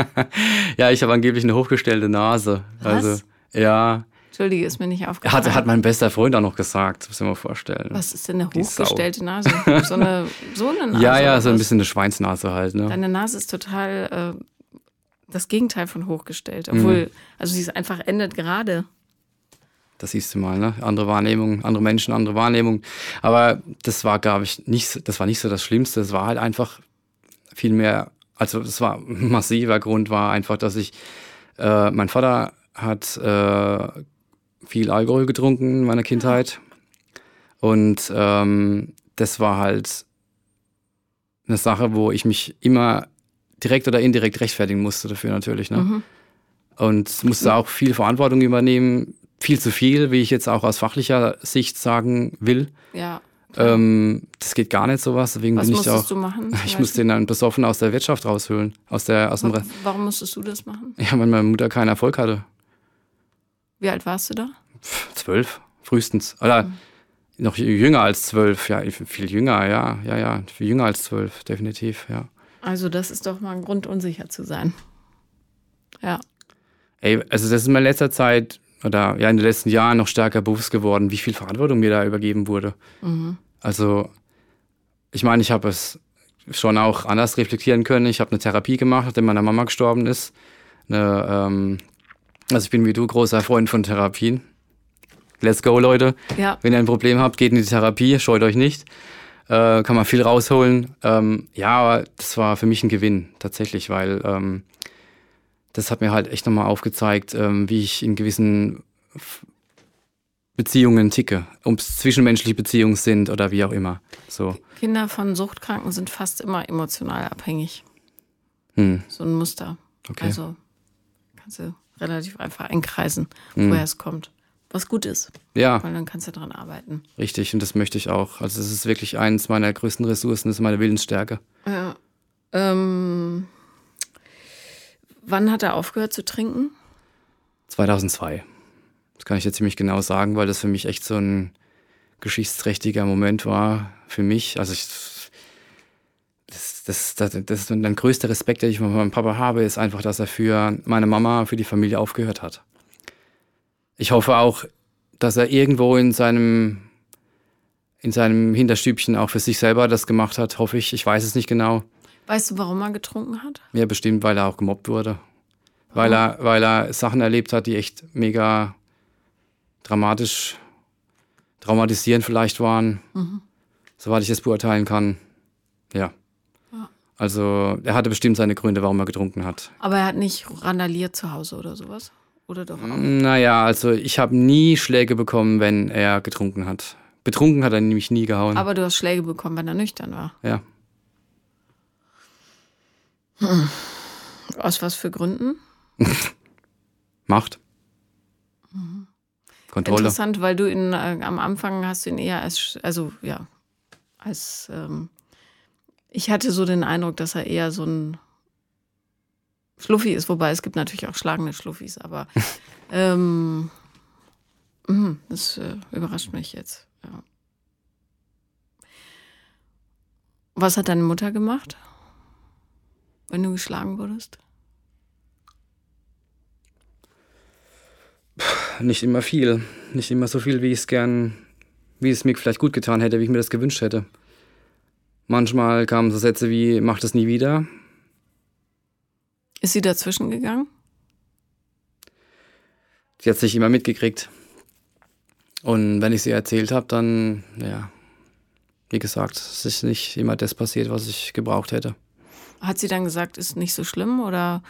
ja, ich habe angeblich eine hochgestellte Nase. Was? Also, ja. Entschuldige, ist mir nicht aufgefallen. Hat, hat mein bester Freund auch noch gesagt, muss ich mir vorstellen. Was ist denn eine hochgestellte Nase? So eine, so eine Nase? Ja, ja, so ein bisschen eine Schweinsnase halt. Ne? Deine Nase ist total äh, das Gegenteil von hochgestellt. Obwohl, mhm. also sie ist einfach endet gerade. Das siehst du mal, ne? Andere Wahrnehmung, andere Menschen, andere Wahrnehmung. Aber das war, glaube ich, nicht, das war nicht so das Schlimmste. Es war halt einfach vielmehr, also das war ein massiver Grund, war einfach, dass ich, äh, mein Vater hat äh, viel Alkohol getrunken in meiner Kindheit. Und ähm, das war halt eine Sache, wo ich mich immer direkt oder indirekt rechtfertigen musste dafür natürlich. Ne? Mhm. Und musste auch viel Verantwortung übernehmen, viel zu viel, wie ich jetzt auch aus fachlicher Sicht sagen will. Ja. Ähm, das geht gar nicht sowas. Deswegen Was bin ich auch. Du machen, ich musste den dann besoffen aus der Wirtschaft raushöhlen. Aus der, aus dem Warum musstest du das machen? Ja, weil meine Mutter keinen Erfolg hatte. Wie alt warst du da? Zwölf, frühestens. Oder mhm. noch jünger als zwölf, ja, viel jünger, ja, ja, ja, viel jünger als zwölf, definitiv, ja. Also das ist doch mal ein Grund, unsicher zu sein. Ja. Ey, also das ist in letzter Zeit oder ja in den letzten Jahren noch stärker bewusst geworden, wie viel Verantwortung mir da übergeben wurde. Mhm. Also ich meine, ich habe es schon auch anders reflektieren können. Ich habe eine Therapie gemacht, nachdem meine Mama gestorben ist. Eine, ähm, Also ich bin wie du großer Freund von Therapien. Let's go, Leute. Ja. Wenn ihr ein Problem habt, geht in die Therapie, scheut euch nicht. Äh, kann man viel rausholen. Ähm, ja, aber das war für mich ein Gewinn tatsächlich, weil ähm, das hat mir halt echt nochmal aufgezeigt, ähm, wie ich in gewissen Beziehungen ticke, ob es zwischenmenschliche Beziehungen sind oder wie auch immer. So. Kinder von Suchtkranken sind fast immer emotional abhängig. Hm. So ein Muster. Okay. Also kannst du relativ einfach einkreisen, Hm. woher es kommt. Was gut ist, Ja, weil dann kannst du dran arbeiten. richtig. Und das möchte ich auch. Also das ist wirklich eines meiner größten Ressourcen, das ist meine Willensstärke. Ja. Ähm, wann hat er aufgehört zu trinken? 2002. Das kann ich jetzt ziemlich genau sagen, weil das für mich echt so ein geschichtsträchtiger Moment war für mich. Also ich, das, das, das, das ist mein größter Respekt, den ich von meinem Papa habe, ist einfach, dass er für meine Mama, für die Familie aufgehört hat. Ich hoffe auch, dass er irgendwo in seinem, in seinem Hinterstübchen auch für sich selber das gemacht hat, hoffe ich. Ich weiß es nicht genau. Weißt du, warum er getrunken hat? Ja, bestimmt, weil er auch gemobbt wurde. Weil er, weil er Sachen erlebt hat, die echt mega dramatisch, traumatisierend vielleicht waren. Soweit ich das beurteilen kann. Ja. Ja. Also, er hatte bestimmt seine Gründe, warum er getrunken hat. Aber er hat nicht randaliert zu Hause oder sowas? Oder doch auch? Naja, also ich habe nie Schläge bekommen, wenn er getrunken hat. Betrunken hat er nämlich nie gehauen. Aber du hast Schläge bekommen, wenn er nüchtern war. ja. Aus was für Gründen? Macht. Kontrolle. Interessant, weil du ihn äh, am Anfang hast du ihn eher als, also ja, als, ähm, ich hatte so den Eindruck, dass er eher so ein Schluffi ist, wobei es gibt natürlich auch schlagende Schluffis, aber ähm, mhm, das äh, überrascht mich jetzt. Ja. Was hat deine Mutter gemacht, wenn du geschlagen wurdest? Nicht immer viel. Nicht immer so viel, wie ich es gern, wie es mir vielleicht gut getan hätte, wie ich mir das gewünscht hätte. Manchmal kamen so Sätze wie, mach das nie wieder. Ist sie dazwischen gegangen? Sie hat sich immer mitgekriegt. Und wenn ich sie erzählt habe, dann, ja, wie gesagt, es ist nicht immer das passiert, was ich gebraucht hätte. Hat sie dann gesagt, ist nicht so schlimm oder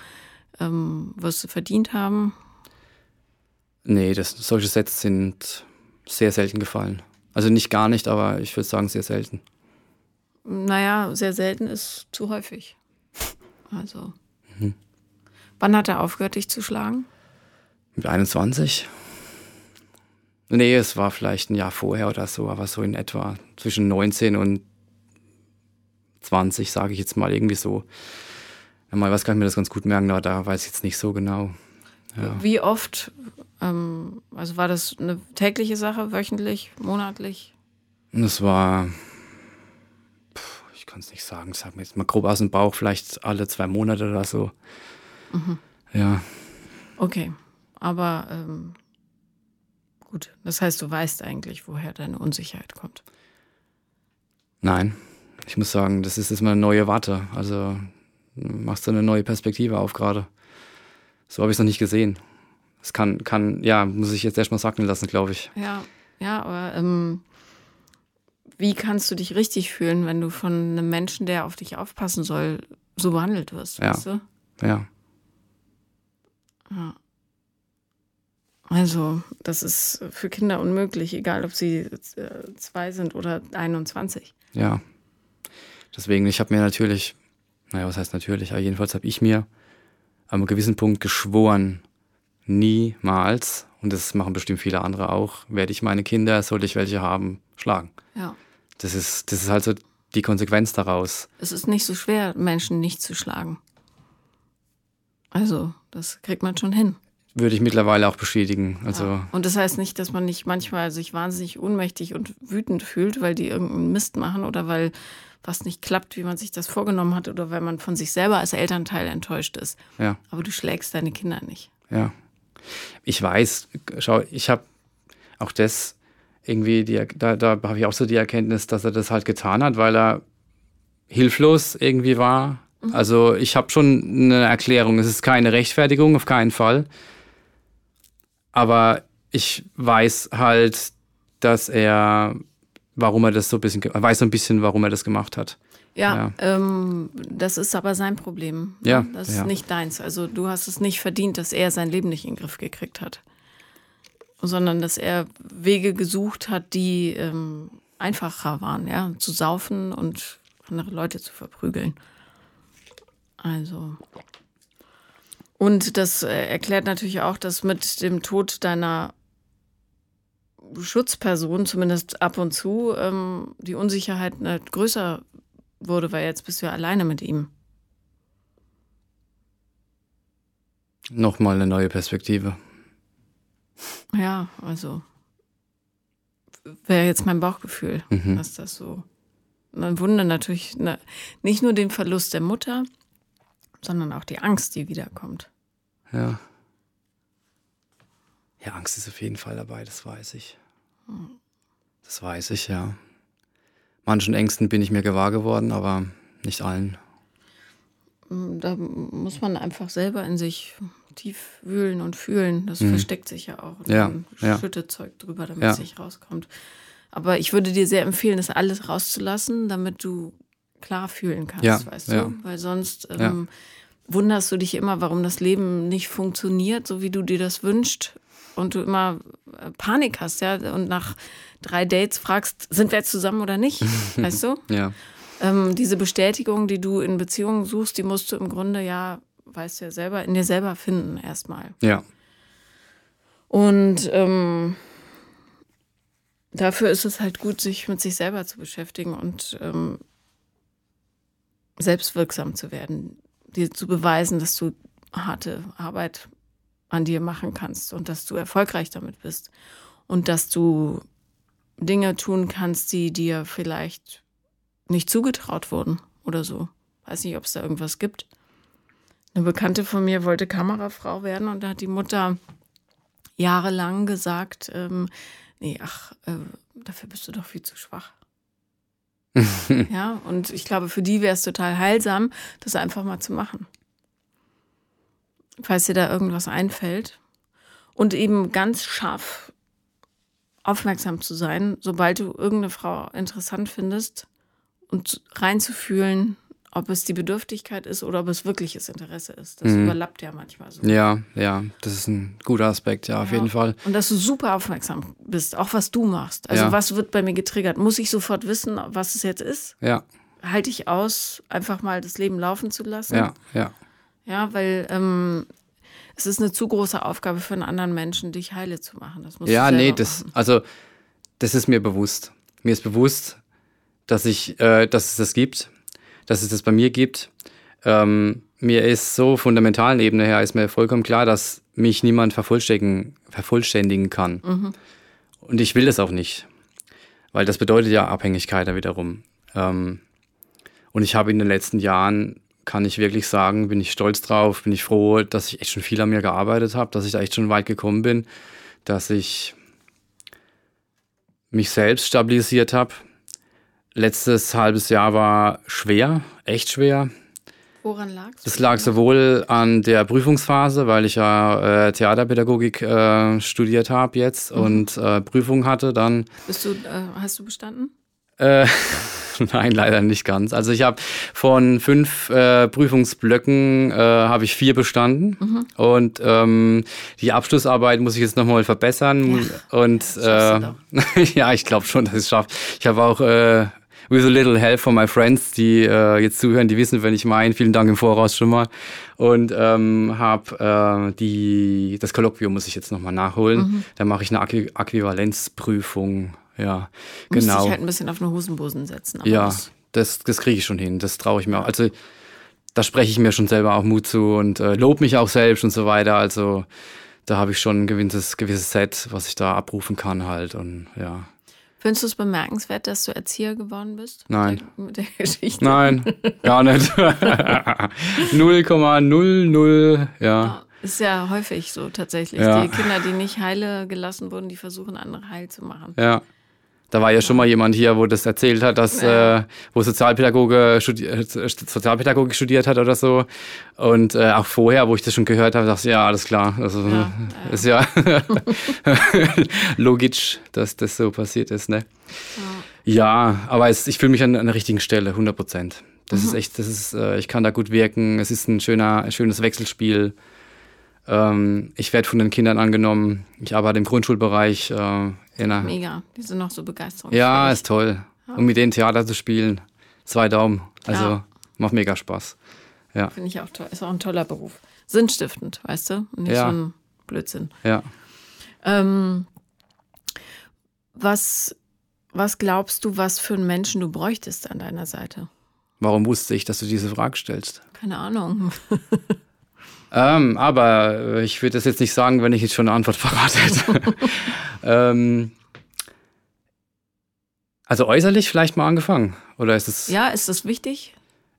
ähm, wirst du verdient haben? Nee, das, solche Sätze sind sehr selten gefallen. Also nicht gar nicht, aber ich würde sagen sehr selten. Naja, sehr selten ist zu häufig. Also. Wann hat er aufgehört, dich zu schlagen? Mit 21? Nee, es war vielleicht ein Jahr vorher oder so, aber so in etwa zwischen 19 und 20, sage ich jetzt mal irgendwie so. Normalerweise kann ich mir das ganz gut merken, aber da weiß ich jetzt nicht so genau. Ja. Wie oft? Ähm, also war das eine tägliche Sache, wöchentlich, monatlich? Es war, pf, ich kann es nicht sagen, sag mir jetzt mal grob aus dem Bauch, vielleicht alle zwei Monate oder so. Ja, Okay, aber ähm, gut. Das heißt, du weißt eigentlich, woher deine Unsicherheit kommt. nein. Ich muss sagen, das ist jetzt mal eine neue Warte. Also machst du eine neue Perspektive auf gerade. So habe ich es noch nicht gesehen. Es kann, kann, ja, muss ich jetzt erstmal sacken lassen, glaube ich. Ja, ja, aber ähm, wie kannst du dich richtig fühlen, wenn du von einem Menschen, der auf dich aufpassen soll, so behandelt wirst, Ja. weißt du? Ja, Also, das ist für Kinder unmöglich, egal ob sie äh, zwei sind oder 21. ja. Deswegen, ich habe mir natürlich, naja, was heißt natürlich, aber jedenfalls habe ich mir an einem gewissen Punkt geschworen, niemals, und das machen bestimmt viele andere auch, werde ich meine Kinder, sollte ich welche haben, schlagen. Ja. Das ist, das ist halt so die Konsequenz daraus. Es ist nicht so schwer, Menschen nicht zu schlagen. Also, das kriegt man schon hin. Würde ich mittlerweile auch bestätigen. Also, Und das heißt nicht, dass man nicht manchmal sich wahnsinnig ohnmächtig und wütend fühlt, weil die irgendeinen Mist machen oder weil was nicht klappt, wie man sich das vorgenommen hat oder weil man von sich selber als Elternteil enttäuscht ist. ja, Aber du schlägst deine Kinder nicht. ja. Ich weiß, schau, ich habe auch das irgendwie, die, da, da habe ich auch so die Erkenntnis, dass er das halt getan hat, weil er hilflos irgendwie war. Also ich habe schon eine Erklärung. Es ist keine Rechtfertigung, auf keinen Fall. aber ich weiß halt, dass er, warum er das so ein bisschen, weiß so ein bisschen, warum er das gemacht hat. Ja, ja. Ähm, das ist aber sein Problem. Ne? Ja. Das ist ja. nicht deins. Also du hast es nicht verdient, dass er sein Leben nicht in den Griff gekriegt hat. Sondern dass er Wege gesucht hat, die ähm, einfacher waren, ja, zu saufen und andere Leute zu verprügeln. Also. Und das äh, erklärt natürlich auch, dass mit dem Tod deiner Schutzperson, zumindest ab und zu, ähm, die Unsicherheit äh, größer wurde, weil jetzt bist du ja alleine mit ihm. Nochmal eine neue Perspektive. Ja, also wäre jetzt mein Bauchgefühl, mhm. dass das so. Man wundert natürlich ne, nicht nur den Verlust der Mutter, sondern auch die Angst, die wiederkommt. Ja. Ja, Angst ist auf jeden Fall dabei, das weiß ich. Das weiß ich, ja. Manchen Ängsten bin ich mir gewahr geworden, aber nicht allen. Da muss man einfach selber in sich tief wühlen und fühlen. Das mhm. versteckt sich ja auch. Ja, ja. schüttet Zeug drüber, damit ja. es nicht rauskommt. Aber ich würde dir sehr empfehlen, das alles rauszulassen, damit du klar fühlen kannst, ja, weißt du? Weil sonst ähm, wunderst du dich immer, warum das Leben nicht funktioniert, so wie du dir das wünschst und du immer äh, Panik hast, ja, und nach drei Dates fragst, sind wir jetzt zusammen oder nicht, weißt du? Ja. Ähm, diese Bestätigung, die du in Beziehungen suchst, die musst du im Grunde ja, weißt du ja selber, in dir selber finden erstmal. Ja. Und ähm, dafür ist es halt gut, sich mit sich selber zu beschäftigen und ähm, selbstwirksam zu werden, dir zu beweisen, dass du harte Arbeit an dir machen kannst und dass du erfolgreich damit bist und dass du Dinge tun kannst, die dir vielleicht nicht zugetraut wurden oder so. Weiß nicht, ob es da irgendwas gibt. Eine Bekannte von mir wollte Kamerafrau werden und da hat die Mutter jahrelang gesagt, ähm, nee, ach, äh, dafür bist du doch viel zu schwach. ja, und ich glaube, für die wäre es total heilsam, das einfach mal zu machen falls dir da irgendwas einfällt. Und eben ganz scharf aufmerksam zu sein, sobald du irgendeine Frau interessant findest und reinzufühlen, ob es die Bedürftigkeit ist oder ob es wirkliches Interesse ist. Das mhm. überlappt ja manchmal so. Ja, ja, das ist ein guter Aspekt, ja, auf ja. jeden Fall. Und dass du super aufmerksam bist, auch was du machst. Also ja. was wird bei mir getriggert? Muss ich sofort wissen, was es jetzt ist? Ja. Halte ich aus, einfach mal das Leben laufen zu lassen? Ja, ja. Ja, weil ähm, es ist eine zu große Aufgabe für einen anderen Menschen, dich heile zu machen. Das ja, nee, das, also das ist mir bewusst. Mir ist bewusst, dass ich, äh, dass es das gibt, dass es das bei mir gibt. Ähm, mir ist so fundamentalen Ebene her ist mir vollkommen klar, dass mich niemand vervollständigen, vervollständigen kann. Mhm. Und ich will das auch nicht, weil das bedeutet ja Abhängigkeit da wiederum. Ähm, und ich habe in den letzten Jahren kann ich wirklich sagen, bin ich stolz drauf, bin ich froh, dass ich echt schon viel an mir gearbeitet habe, dass ich da echt schon weit gekommen bin, dass ich mich selbst stabilisiert habe. Letztes halbes Jahr war schwer, echt schwer. Woran lag es? Das lag sowohl an der Prüfungsphase, weil ich ja äh, Theaterpädagogik äh, studiert habe jetzt mhm. und äh, Prüfung hatte dann. Bist du, äh, hast du bestanden? Äh, Nein, leider nicht ganz. Also ich habe von fünf äh, Prüfungsblöcken äh, habe ich vier bestanden mhm. und ähm, die Abschlussarbeit muss ich jetzt nochmal verbessern ja. und äh, ja, ich glaube schon, dass ich es schaffe. Ich habe auch äh, with a little help from my friends, die äh, jetzt zuhören, die wissen, wenn ich meine. Vielen Dank im Voraus schon mal. Und ähm, habe äh, die das Kolloquium muss ich jetzt nochmal nachholen. Mhm. Da mache ich eine Äquivalenzprüfung ja, genau. Muss ich halt ein bisschen auf eine Hosenbosen setzen. ja, das, das, das kriege ich schon hin. Das traue ich mir auch. Also da spreche ich mir schon selber auch Mut zu und äh, lob mich auch selbst und so weiter. Also da habe ich schon ein gewisses, gewisses Set, was ich da abrufen kann halt und ja. Findest du es bemerkenswert, dass du Erzieher geworden bist? Nein. Mit der, mit der Geschichte? Nein, gar nicht. 0,00, ja. Ist ja häufig so tatsächlich. Ja. Die Kinder, die nicht heile gelassen wurden, die versuchen, andere heil zu machen. Ja. Da war ja schon mal jemand hier, wo das erzählt hat, dass Ja. äh, wo Sozialpädagoge studi äh, Sozialpädagogik studiert hat oder so. Und äh, auch vorher, wo ich das schon gehört habe, dachte ich, ja, alles klar. Also Ja, ist ja logisch, dass das so passiert ist, ne? Ja, aber es, ich fühle mich an, an der richtigen Stelle, 100 Prozent. Das Mhm. ist echt, das ist, äh, ich kann da gut wirken. Es ist ein schöner, ein schönes Wechselspiel. Ähm, ich werde von den Kindern angenommen. Ich arbeite im Grundschulbereich. Einer, Mega. Die sind noch so begeistert. ja, ist toll. Und mit denen Theater zu spielen, zwei Daumen. Also Ja. macht mega Spaß. Ja, Finde ich auch toll. Ist auch ein toller Beruf. Sinnstiftend, weißt du? Und nicht Ja. so ein Blödsinn. ja. Ähm, was, was glaubst du, was für einen Menschen du bräuchtest an deiner Seite? Warum wusste ich, dass du diese Frage stellst? Keine Ahnung. Ähm, aber äh, ich würde das jetzt nicht sagen, wenn ich jetzt schon eine Antwort verraten hätte. ähm, also äußerlich vielleicht mal angefangen. Oder ist es. Ja, ist das wichtig?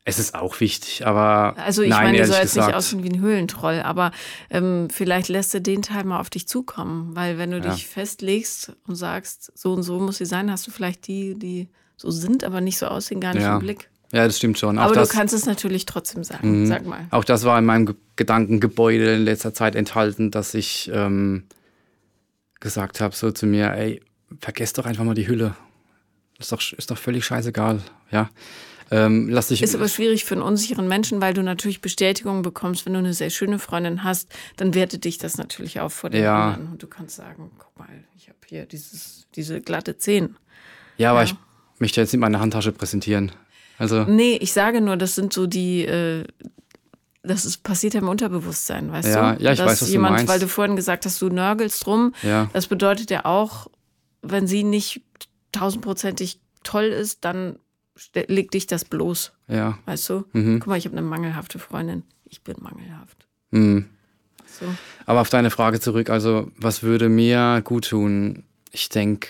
Es ist auch wichtig, aber. Also ich nein, meine, ehrlich sollst gesagt. nicht aussehen wie ein Höhlentroll, aber ähm, vielleicht lässt du den Teil mal auf dich zukommen, weil wenn du Ja. dich festlegst und sagst, so und so muss sie sein, hast du vielleicht die, die so sind, aber nicht so aussehen, gar nicht Ja. im Blick. Ja, das stimmt schon. Auch Aber das, du kannst es natürlich trotzdem sagen. Mhm. Sag mal. Auch das war in meinem Ge- Gedankengebäude in letzter Zeit enthalten, dass ich ähm, gesagt habe so zu mir, ey, vergesst doch einfach mal die Hülle. Ist doch, ist doch völlig scheißegal. Ja. Ähm, lass dich. Ist aber schwierig für einen unsicheren Menschen, weil du natürlich Bestätigung bekommst, wenn du eine sehr schöne Freundin hast, dann wertet dich das natürlich auf vor den Ja. anderen. Und du kannst sagen, guck mal, ich habe hier dieses, diese glatte Zehen. ja, aber ja. ich möchte jetzt nicht meine Handtasche präsentieren. Also, Nee, ich sage nur, das sind so die, äh, das ist, passiert ja im Unterbewusstsein, weißt Ja, du? ja, ich Dass weiß, was du jemand, meinst. Weil du vorhin gesagt hast, du nörgelst rum. ja. Das bedeutet ja auch, wenn sie nicht tausendprozentig toll ist, dann legt dich das bloß, Ja. weißt du? Mhm. Guck mal, ich habe eine mangelhafte Freundin. Ich bin mangelhaft. Mhm. So. Aber auf deine Frage zurück, also was würde mir gut tun? Ich denke,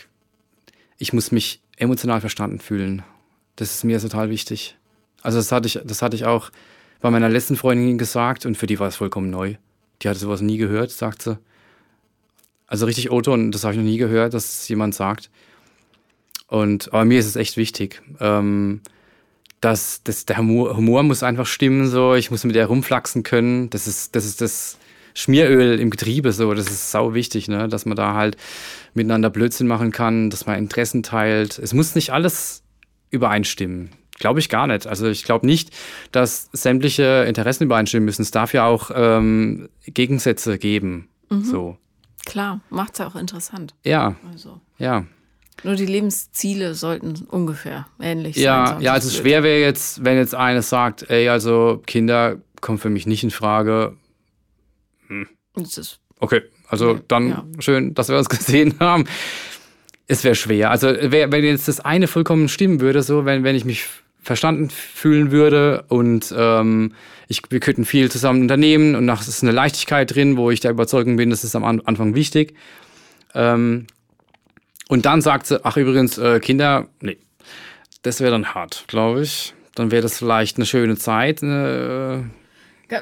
ich muss mich emotional verstanden fühlen. Das ist mir total wichtig. Also das hatte ich, das hatte ich auch bei meiner letzten Freundin gesagt und für die war es vollkommen neu. Die hatte sowas nie gehört, sagt sie. Also richtig O-Ton, das habe ich noch nie gehört, dass es jemand sagt. Und aber mir ist es echt wichtig. Ähm, dass, dass der Humor, Humor muss einfach stimmen, so ich muss mit der rumflachsen können. Das ist, das ist das Schmieröl im Getriebe, so, das ist sau wichtig, ne? Dass man da halt miteinander Blödsinn machen kann, dass man Interessen teilt. Es muss nicht alles übereinstimmen. Glaube ich gar nicht. Also ich glaube nicht, dass sämtliche Interessen übereinstimmen müssen. Es darf ja auch ähm, Gegensätze geben. So. Klar, macht's ja auch interessant. Ja, Also. ja. Nur die Lebensziele sollten ungefähr ähnlich sein. Ja, sonst ja, ist also schwer wäre jetzt, wenn jetzt eines sagt, ey, also Kinder kommen für mich nicht in Frage. Ist, Okay, also dann ja. schön, dass wir uns gesehen haben. Es wäre schwer. Also wär, wenn jetzt das eine vollkommen stimmen würde, so wenn, wenn ich mich verstanden fühlen würde und ähm, ich, wir könnten viel zusammen unternehmen und nach es ist eine Leichtigkeit drin, wo ich der Überzeugung bin, das ist am An Anfang wichtig. Ähm, und dann sagt sie, ach übrigens, äh, Kinder, nee, das wäre dann hart, glaube ich. Dann wäre das vielleicht eine schöne Zeit. Eine,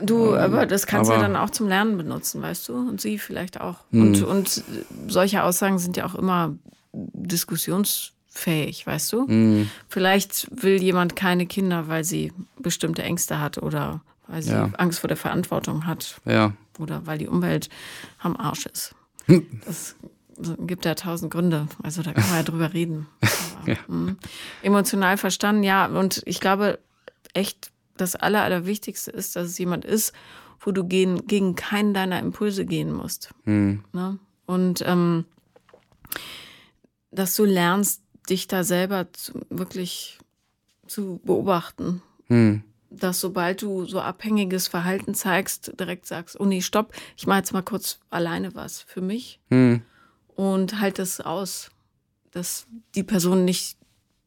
du, aber das kannst du ja dann auch zum Lernen benutzen, weißt du? Und sie vielleicht auch. Hm. Und, und solche Aussagen sind ja auch immer diskussionsfähig, weißt du? hm, Vielleicht will jemand keine Kinder, weil sie bestimmte Ängste hat oder weil sie Ja. Angst vor der Verantwortung hat ja. oder weil die Umwelt am Arsch ist. Hm. Das gibt ja tausend Gründe. Also da kann man ja drüber reden. Aber, Ja. mh. Emotional verstanden, ja. Und ich glaube echt, das Aller, Allerwichtigste ist, dass es jemand ist, wo du gegen, gegen keinen deiner Impulse gehen musst. Hm, Ne? Und ähm, dass du lernst, dich da selber zu, wirklich zu beobachten. hm, Dass sobald du so abhängiges Verhalten zeigst, direkt sagst, oh nee, stopp, ich mache jetzt mal kurz alleine was für mich hm, und halt das aus, dass die Person nicht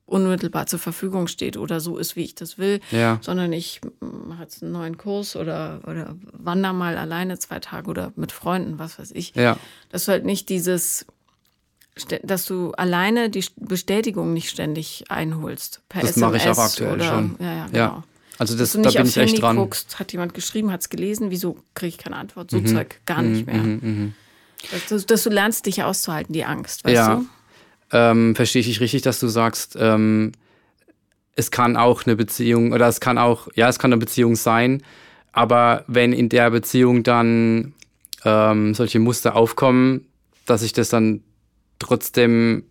unmittelbar zur Verfügung steht oder so ist, wie ich das will, ja. sondern ich mache jetzt einen neuen Kurs oder, oder wander mal alleine zwei Tage oder mit Freunden, was weiß ich. Ja, Dass du halt nicht dieses, dass du alleine die Bestätigung nicht ständig einholst. Per Das mache ich auch aktuell oder, schon. Ja, ja, genau. ja. Also das, Dass da bin ich echt Handy dran. guckst, hat jemand geschrieben, hat es gelesen, wieso kriege ich keine Antwort? So Zeug gar nicht mehr. Mhm, mhm. Dass, du- dass du lernst, dich auszuhalten, die Angst, weißt Ja. du? ähm, verstehe ich dich richtig, dass du sagst, ähm, es kann auch eine Beziehung oder es kann auch, ja, es kann eine Beziehung sein, aber wenn in der Beziehung dann ähm, solche Muster aufkommen, dass ich das dann trotzdem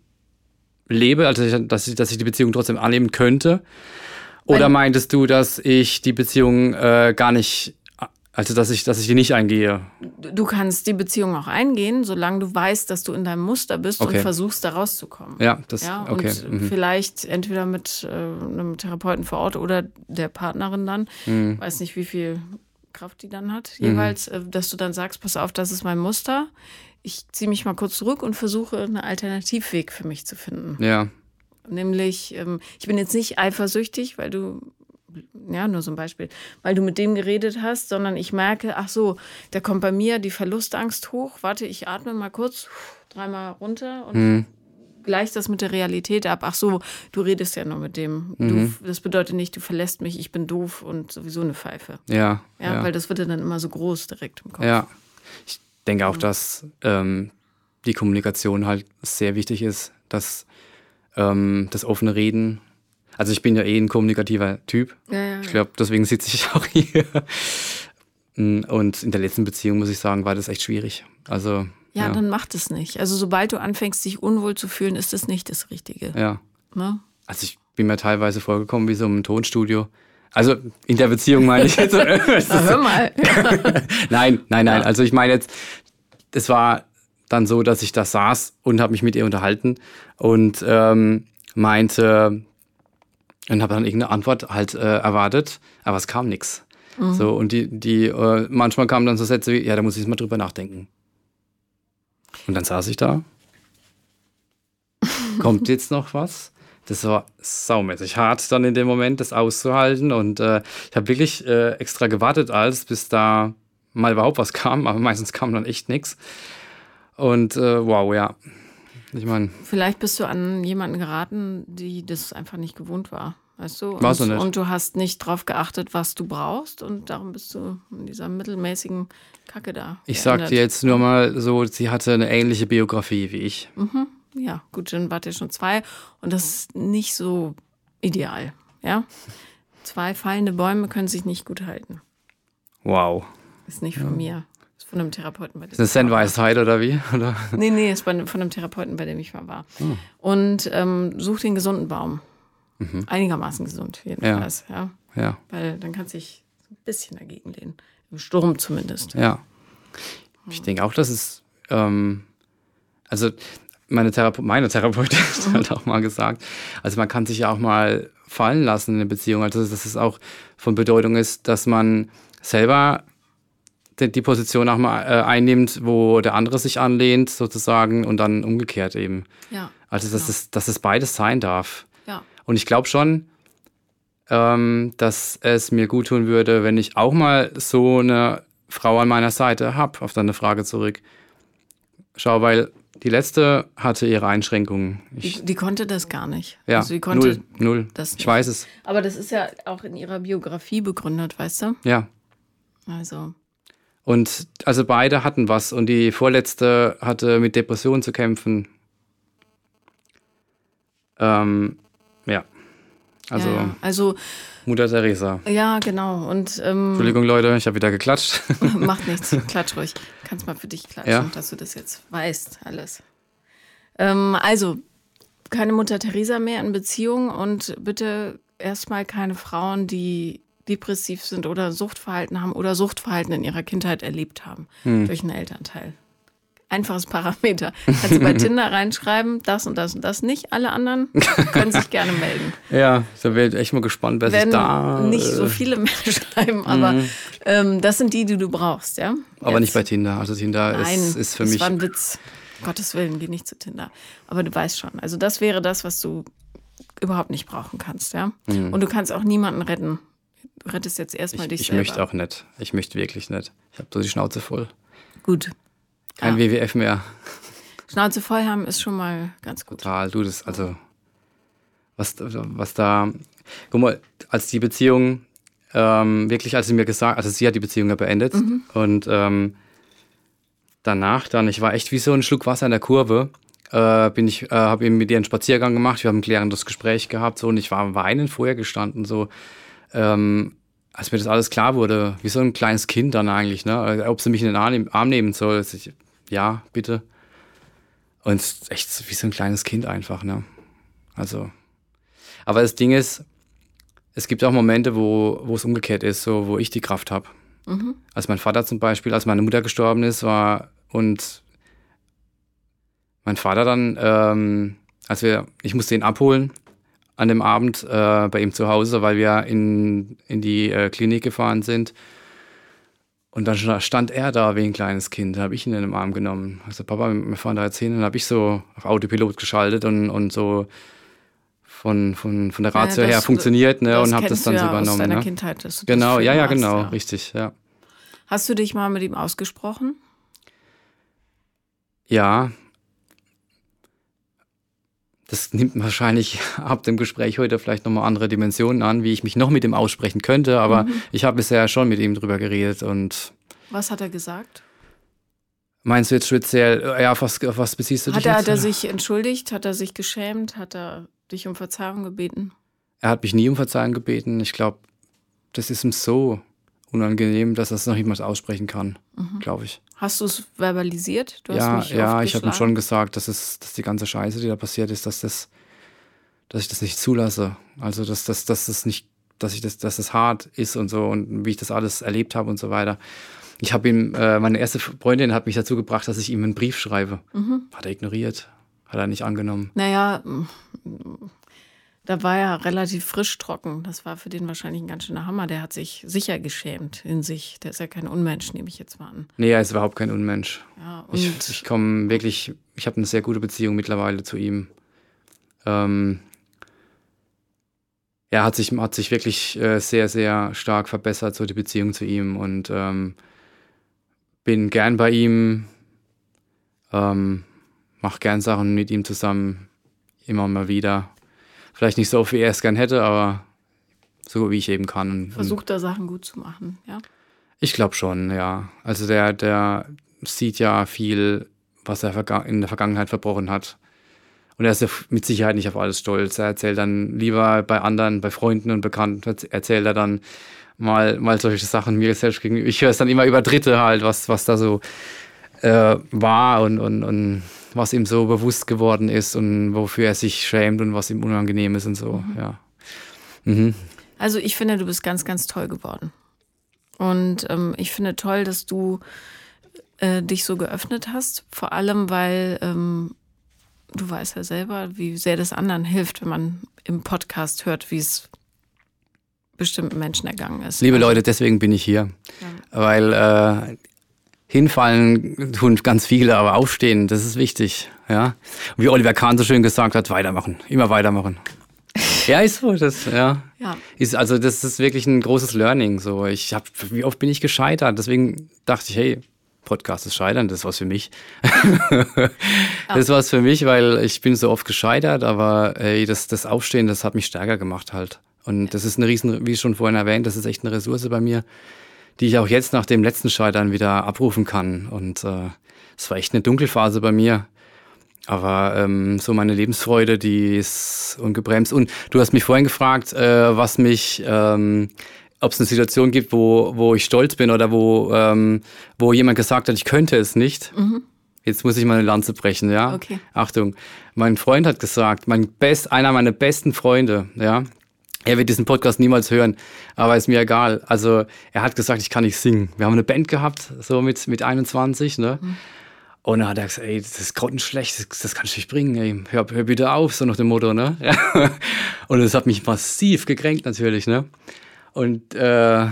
lebe, also dass ich, dass ich die Beziehung trotzdem annehmen könnte? Oder meintest du, dass ich die Beziehung äh, gar nicht also, dass ich, dass ich die nicht eingehe. Du kannst die Beziehung auch eingehen, solange du weißt, dass du in deinem Muster bist okay. und versuchst, da rauszukommen. Ja, das ja, okay. Und mhm. vielleicht entweder mit äh, einem Therapeuten vor Ort oder der Partnerin dann. Mhm. Weiß nicht, wie viel Kraft die dann hat, jeweils, mhm. dass du dann sagst, pass auf, das ist mein Muster. Ich ziehe mich mal kurz zurück und versuche, einen Alternativweg für mich zu finden. Ja. Nämlich, ähm, ich bin jetzt nicht eifersüchtig, weil du ja, nur so ein Beispiel, weil du mit dem geredet hast, sondern ich merke, ach so, da kommt bei mir die Verlustangst hoch. Warte, ich atme mal kurz, dreimal runter und mhm. gleich das mit der Realität ab. Ach so, du redest ja nur mit dem. Mhm. Du, das bedeutet nicht, du verlässt mich, ich bin doof und sowieso eine Pfeife. Ja. Ja, ja. weil das wird ja dann immer so groß direkt im Kopf. Ja. Ich denke auch, dass ähm, die Kommunikation halt sehr wichtig ist, dass ähm, das offene Reden also ich bin ja eh ein kommunikativer Typ. Ja, ja, ich glaube, deswegen sitze ich auch hier. Und in der letzten Beziehung, muss ich sagen, war das echt schwierig. Also. Ja, ja. dann macht es nicht. Also sobald du anfängst, dich unwohl zu fühlen, ist das nicht das Richtige. Ja. Ne? Also ich bin mir teilweise vorgekommen wie so im Tonstudio. Also in der Beziehung meine ich jetzt. Na, hör mal. nein, nein, nein. Also ich meine jetzt, es war dann so, dass ich da saß und habe mich mit ihr unterhalten und ähm, meinte, und habe dann irgendeine Antwort halt äh, erwartet, aber es kam nichts. Mhm. So, und die, die, äh, manchmal kamen dann so Sätze wie, ja, da muss ich mal drüber nachdenken. Und dann saß ich da. Kommt jetzt noch was? Das war saumäßig hart dann in dem Moment, das auszuhalten. Und äh, ich habe wirklich äh, extra gewartet, als bis da mal überhaupt was kam, aber meistens kam dann echt nichts. Und äh, wow, ja. Ich meine. Vielleicht bist du an jemanden geraten, die das einfach nicht gewohnt war. Weißt du? Und, du nicht. und du hast nicht drauf geachtet, was du brauchst und darum bist du in dieser mittelmäßigen Kacke da. Ich sag dir jetzt nur mal so, sie hatte eine ähnliche Biografie wie ich. Mhm. Ja, gut, dann wart ihr schon zwei und das ist nicht so ideal. Ja? Zwei fallende Bäume können sich nicht gut halten. Wow. Ist nicht von ja. mir von einem Therapeuten, bei dem Ist eine Zen-Weisheit oder wie? Oder? Nee, nee, ist von einem Therapeuten, bei dem ich mal war. Hm. Und ähm, such den gesunden Baum. Mhm. Einigermaßen gesund, jedenfalls. Ja. ja. ja. Weil dann kannst du dich ein bisschen dagegen lehnen. Im Sturm zumindest. Ja. Ich denke auch, dass es, ähm, also meine, Therape meine Therapeutin hat halt auch mal gesagt, also man kann sich ja auch mal fallen lassen in eine Beziehung. Also dass es auch von Bedeutung ist, dass man selber die Position auch mal äh, einnimmt, wo der andere sich anlehnt, sozusagen, und dann umgekehrt eben. Ja. Also, dass, genau. es, dass es beides sein darf. Ja. Und ich glaube schon, ähm, dass es mir gut tun würde, wenn ich auch mal so eine Frau an meiner Seite habe, auf deine Frage zurück. Schau, weil die letzte hatte ihre Einschränkungen. Ich, die, die, konnte das gar nicht. Ja, also die konnte null, null. Das ich weiß es. Aber das ist ja auch in ihrer Biografie begründet, weißt du? Ja. Also. Und also beide hatten was und die vorletzte hatte mit Depressionen zu kämpfen. Ähm, ja. Also, ja, also Mutter Teresa. Ja, genau. Und, ähm, Entschuldigung, Leute, ich habe wieder geklatscht. Macht nichts, klatsch ruhig. Kannst mal für dich klatschen, ja? dass du das jetzt weißt, alles. Ähm, also, keine Mutter Teresa mehr in Beziehung und bitte erstmal keine Frauen, die depressiv sind oder Suchtverhalten haben oder Suchtverhalten in ihrer Kindheit erlebt haben hm. durch einen Elternteil. Einfaches Parameter. Kannst du bei Tinder reinschreiben, das und das und das nicht. Alle anderen können sich gerne melden. Ja, da wäre ich echt mal gespannt, wer sich da. Nicht so äh, viele mehr schreiben, aber mhm. ähm, das sind die, die du brauchst, ja. Aber Jetzt. nicht bei Tinder. Also Tinder Nein, ist, ist für das mich. Das war ein Witz. Gottes Willen, geh nicht zu Tinder. Aber du weißt schon. Also das wäre das, was du überhaupt nicht brauchen kannst, ja. Mhm. Und du kannst auch niemanden retten Du rettest jetzt erstmal dich ich selber. Ich möchte auch nicht. Ich möchte wirklich nicht. Ich habe so die Schnauze voll. Gut. Kein ja. WWF mehr. Schnauze voll haben ist schon mal ganz gut. Total. Du, das, also, was, was da, guck mal, als die Beziehung, ähm, wirklich, als sie mir gesagt, also sie hat die Beziehung ja beendet mhm. und ähm, danach dann, ich war echt wie so ein Schluck Wasser in der Kurve. äh, bin ich, äh, habe eben mit ihr einen Spaziergang gemacht. Wir haben ein klärendes Gespräch gehabt, so und ich war weinen vorher gestanden, so. Ähm, als mir das alles klar wurde, wie so ein kleines Kind dann eigentlich, ne? Ob sie mich in den Arm nehmen soll. Ich, ja, bitte. Und echt wie so ein kleines Kind einfach, ne? Also. Aber das Ding ist, es gibt auch Momente, wo, wo es umgekehrt ist, so wo ich die Kraft habe. Mhm. Als mein Vater zum Beispiel, als meine Mutter gestorben ist, war und mein Vater dann, ähm, als wir, ich musste ihn abholen an dem Abend äh, bei ihm zu Hause, weil wir in, in die äh, Klinik gefahren sind. Und dann stand er da wie ein kleines Kind, da habe ich ihn in den Arm genommen. Also Papa, wir fahren da jetzt hin. Und dann habe ich so auf Autopilot geschaltet und, und so von, von, von der Ratio ja, her funktioniert ne, und habe das dann so übernommen. Aus deiner ne? Kindheit, dass du genau, ja, ja, genau, ja. richtig, ja. Hast du dich mal mit ihm ausgesprochen? Ja, das nimmt wahrscheinlich ab dem Gespräch heute vielleicht nochmal andere Dimensionen an, wie ich mich noch mit ihm aussprechen könnte. Aber mhm. ich habe bisher schon mit ihm drüber geredet und. Was hat er gesagt? Meinst du jetzt speziell, ja, auf was, auf was beziehst du hat dich er, jetzt? Hat er sich entschuldigt? Hat er sich geschämt? Hat er dich um Verzeihung gebeten? Er hat mich nie um Verzeihung gebeten. Ich glaube, das ist ihm so unangenehm, dass er es noch niemals aussprechen kann, mhm. glaube ich. Hast du es verbalisiert? Du ja, ja, ich habe ihm schon gesagt, dass es, dass die ganze Scheiße, die da passiert ist, dass das, dass ich das nicht zulasse. Also dass, dass, dass das nicht, dass ich das, dass das hart ist und so und wie ich das alles erlebt habe und so weiter. Ich habe ihm, äh, meine erste Freundin hat mich dazu gebracht, dass ich ihm einen Brief schreibe. Mhm. Hat er ignoriert, hat er nicht angenommen. Naja, da war er relativ frisch trocken. Das war für den wahrscheinlich ein ganz schöner Hammer. Der hat sich sicher geschämt in sich. Der ist ja kein Unmensch, nehme ich jetzt mal an. Nee, er ist überhaupt kein Unmensch. Ja, ich ich komme wirklich, ich habe eine sehr gute Beziehung mittlerweile zu ihm. Ähm, er hat sich, hat sich wirklich äh, sehr, sehr stark verbessert, so die Beziehung zu ihm. Und ähm, bin gern bei ihm, ähm, mache gern Sachen mit ihm zusammen, immer mal wieder Vielleicht nicht so oft, wie er es gern hätte, aber so wie ich eben kann. Versucht da Sachen gut zu machen, ja? Ich glaube schon, ja. Also der, der sieht ja viel, was er in der Vergangenheit verbrochen hat. Und er ist ja mit Sicherheit nicht auf alles stolz. Er erzählt dann lieber bei anderen, bei Freunden und Bekannten, erzählt er dann mal, mal solche Sachen mir selbst gegenüber. Ich höre es dann immer über Dritte halt, was, was da so äh, war und, und, und was ihm so bewusst geworden ist und wofür er sich schämt und was ihm unangenehm ist und so, mhm. ja. Mhm. Also ich finde, du bist ganz, ganz toll geworden. Und ähm, ich finde toll, dass du äh, dich so geöffnet hast, vor allem weil ähm, du weißt ja selber, wie sehr das anderen hilft, wenn man im Podcast hört, wie es bestimmten Menschen ergangen ist. Liebe also, Leute, deswegen bin ich hier, ja. weil äh, Hinfallen tun ganz viele, aber aufstehen, das ist wichtig. Ja? Und wie Oliver Kahn so schön gesagt hat, weitermachen, immer weitermachen. ja, ist so, das, ja. ja. Ist, also, das ist wirklich ein großes Learning. So, ich hab, wie oft bin ich gescheitert? Deswegen dachte ich, hey, Podcast ist Scheitern, das ist was für mich. das ist was für mich, weil ich bin so oft gescheitert, aber ey, das, das Aufstehen, das hat mich stärker gemacht halt. Und das ist eine riesen, wie schon vorhin erwähnt, das ist echt eine Ressource bei mir die ich auch jetzt nach dem letzten Scheitern wieder abrufen kann. Und äh, es war echt eine Dunkelphase bei mir. Aber ähm, so meine Lebensfreude, die ist ungebremst. Und du hast mich vorhin gefragt, äh, was mich, ähm, ob es eine Situation gibt, wo, wo ich stolz bin oder wo, ähm, wo jemand gesagt hat, ich könnte es nicht. Mhm. Jetzt muss ich mal eine Lanze brechen, ja. Okay. Achtung, mein Freund hat gesagt, mein best, einer meiner besten Freunde, ja, er wird diesen Podcast niemals hören, aber ist mir egal. Also er hat gesagt, ich kann nicht singen. Wir haben eine Band gehabt, so mit, mit 21, ne? Mhm. Und dann hat er gesagt, ey, das ist grottenschlecht, das, das kannst du nicht bringen, ey. Hör, hör bitte auf, so nach dem Motto, ne? Und das hat mich massiv gekränkt natürlich, ne? Und äh,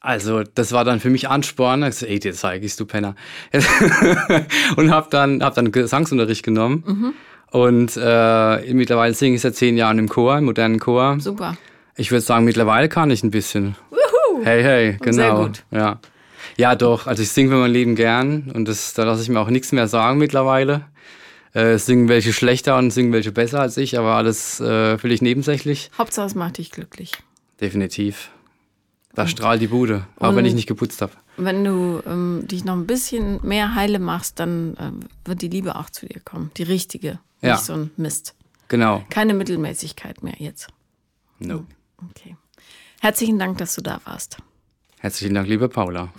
also das war dann für mich Ansporn. Ich so, ey, dir zeige ich, du Penner. und hab dann, hab dann Gesangsunterricht genommen. Mhm und äh, mittlerweile singe ich seit zehn Jahren im Chor, im modernen Chor. Super. Ich würde sagen, mittlerweile kann ich ein bisschen. Wuhu. Hey, hey, genau. Sehr gut. Ja. ja, doch. Also ich singe für mein Leben gern und das, da lasse ich mir auch nichts mehr sagen mittlerweile. Äh, singen welche schlechter und singen welche besser als ich, aber alles äh, völlig nebensächlich. Hauptsache es macht dich glücklich. Definitiv. Da strahlt die Bude, auch wenn ich nicht geputzt habe. Wenn du ähm, dich noch ein bisschen mehr heile machst, dann ähm, wird die Liebe auch zu dir kommen. Die richtige. Ja. Nicht so ein Mist. Genau. Keine Mittelmäßigkeit mehr jetzt. No. Okay. Herzlichen Dank, dass du da warst. Herzlichen Dank, liebe Paula.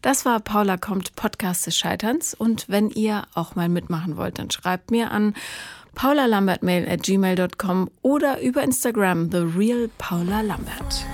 Das war Paula kommt, Podcast des Scheiterns. Und wenn ihr auch mal mitmachen wollt, dann schreibt mir an paulalambertmail at gmail.com oder über Instagram, the real Paula Lambert.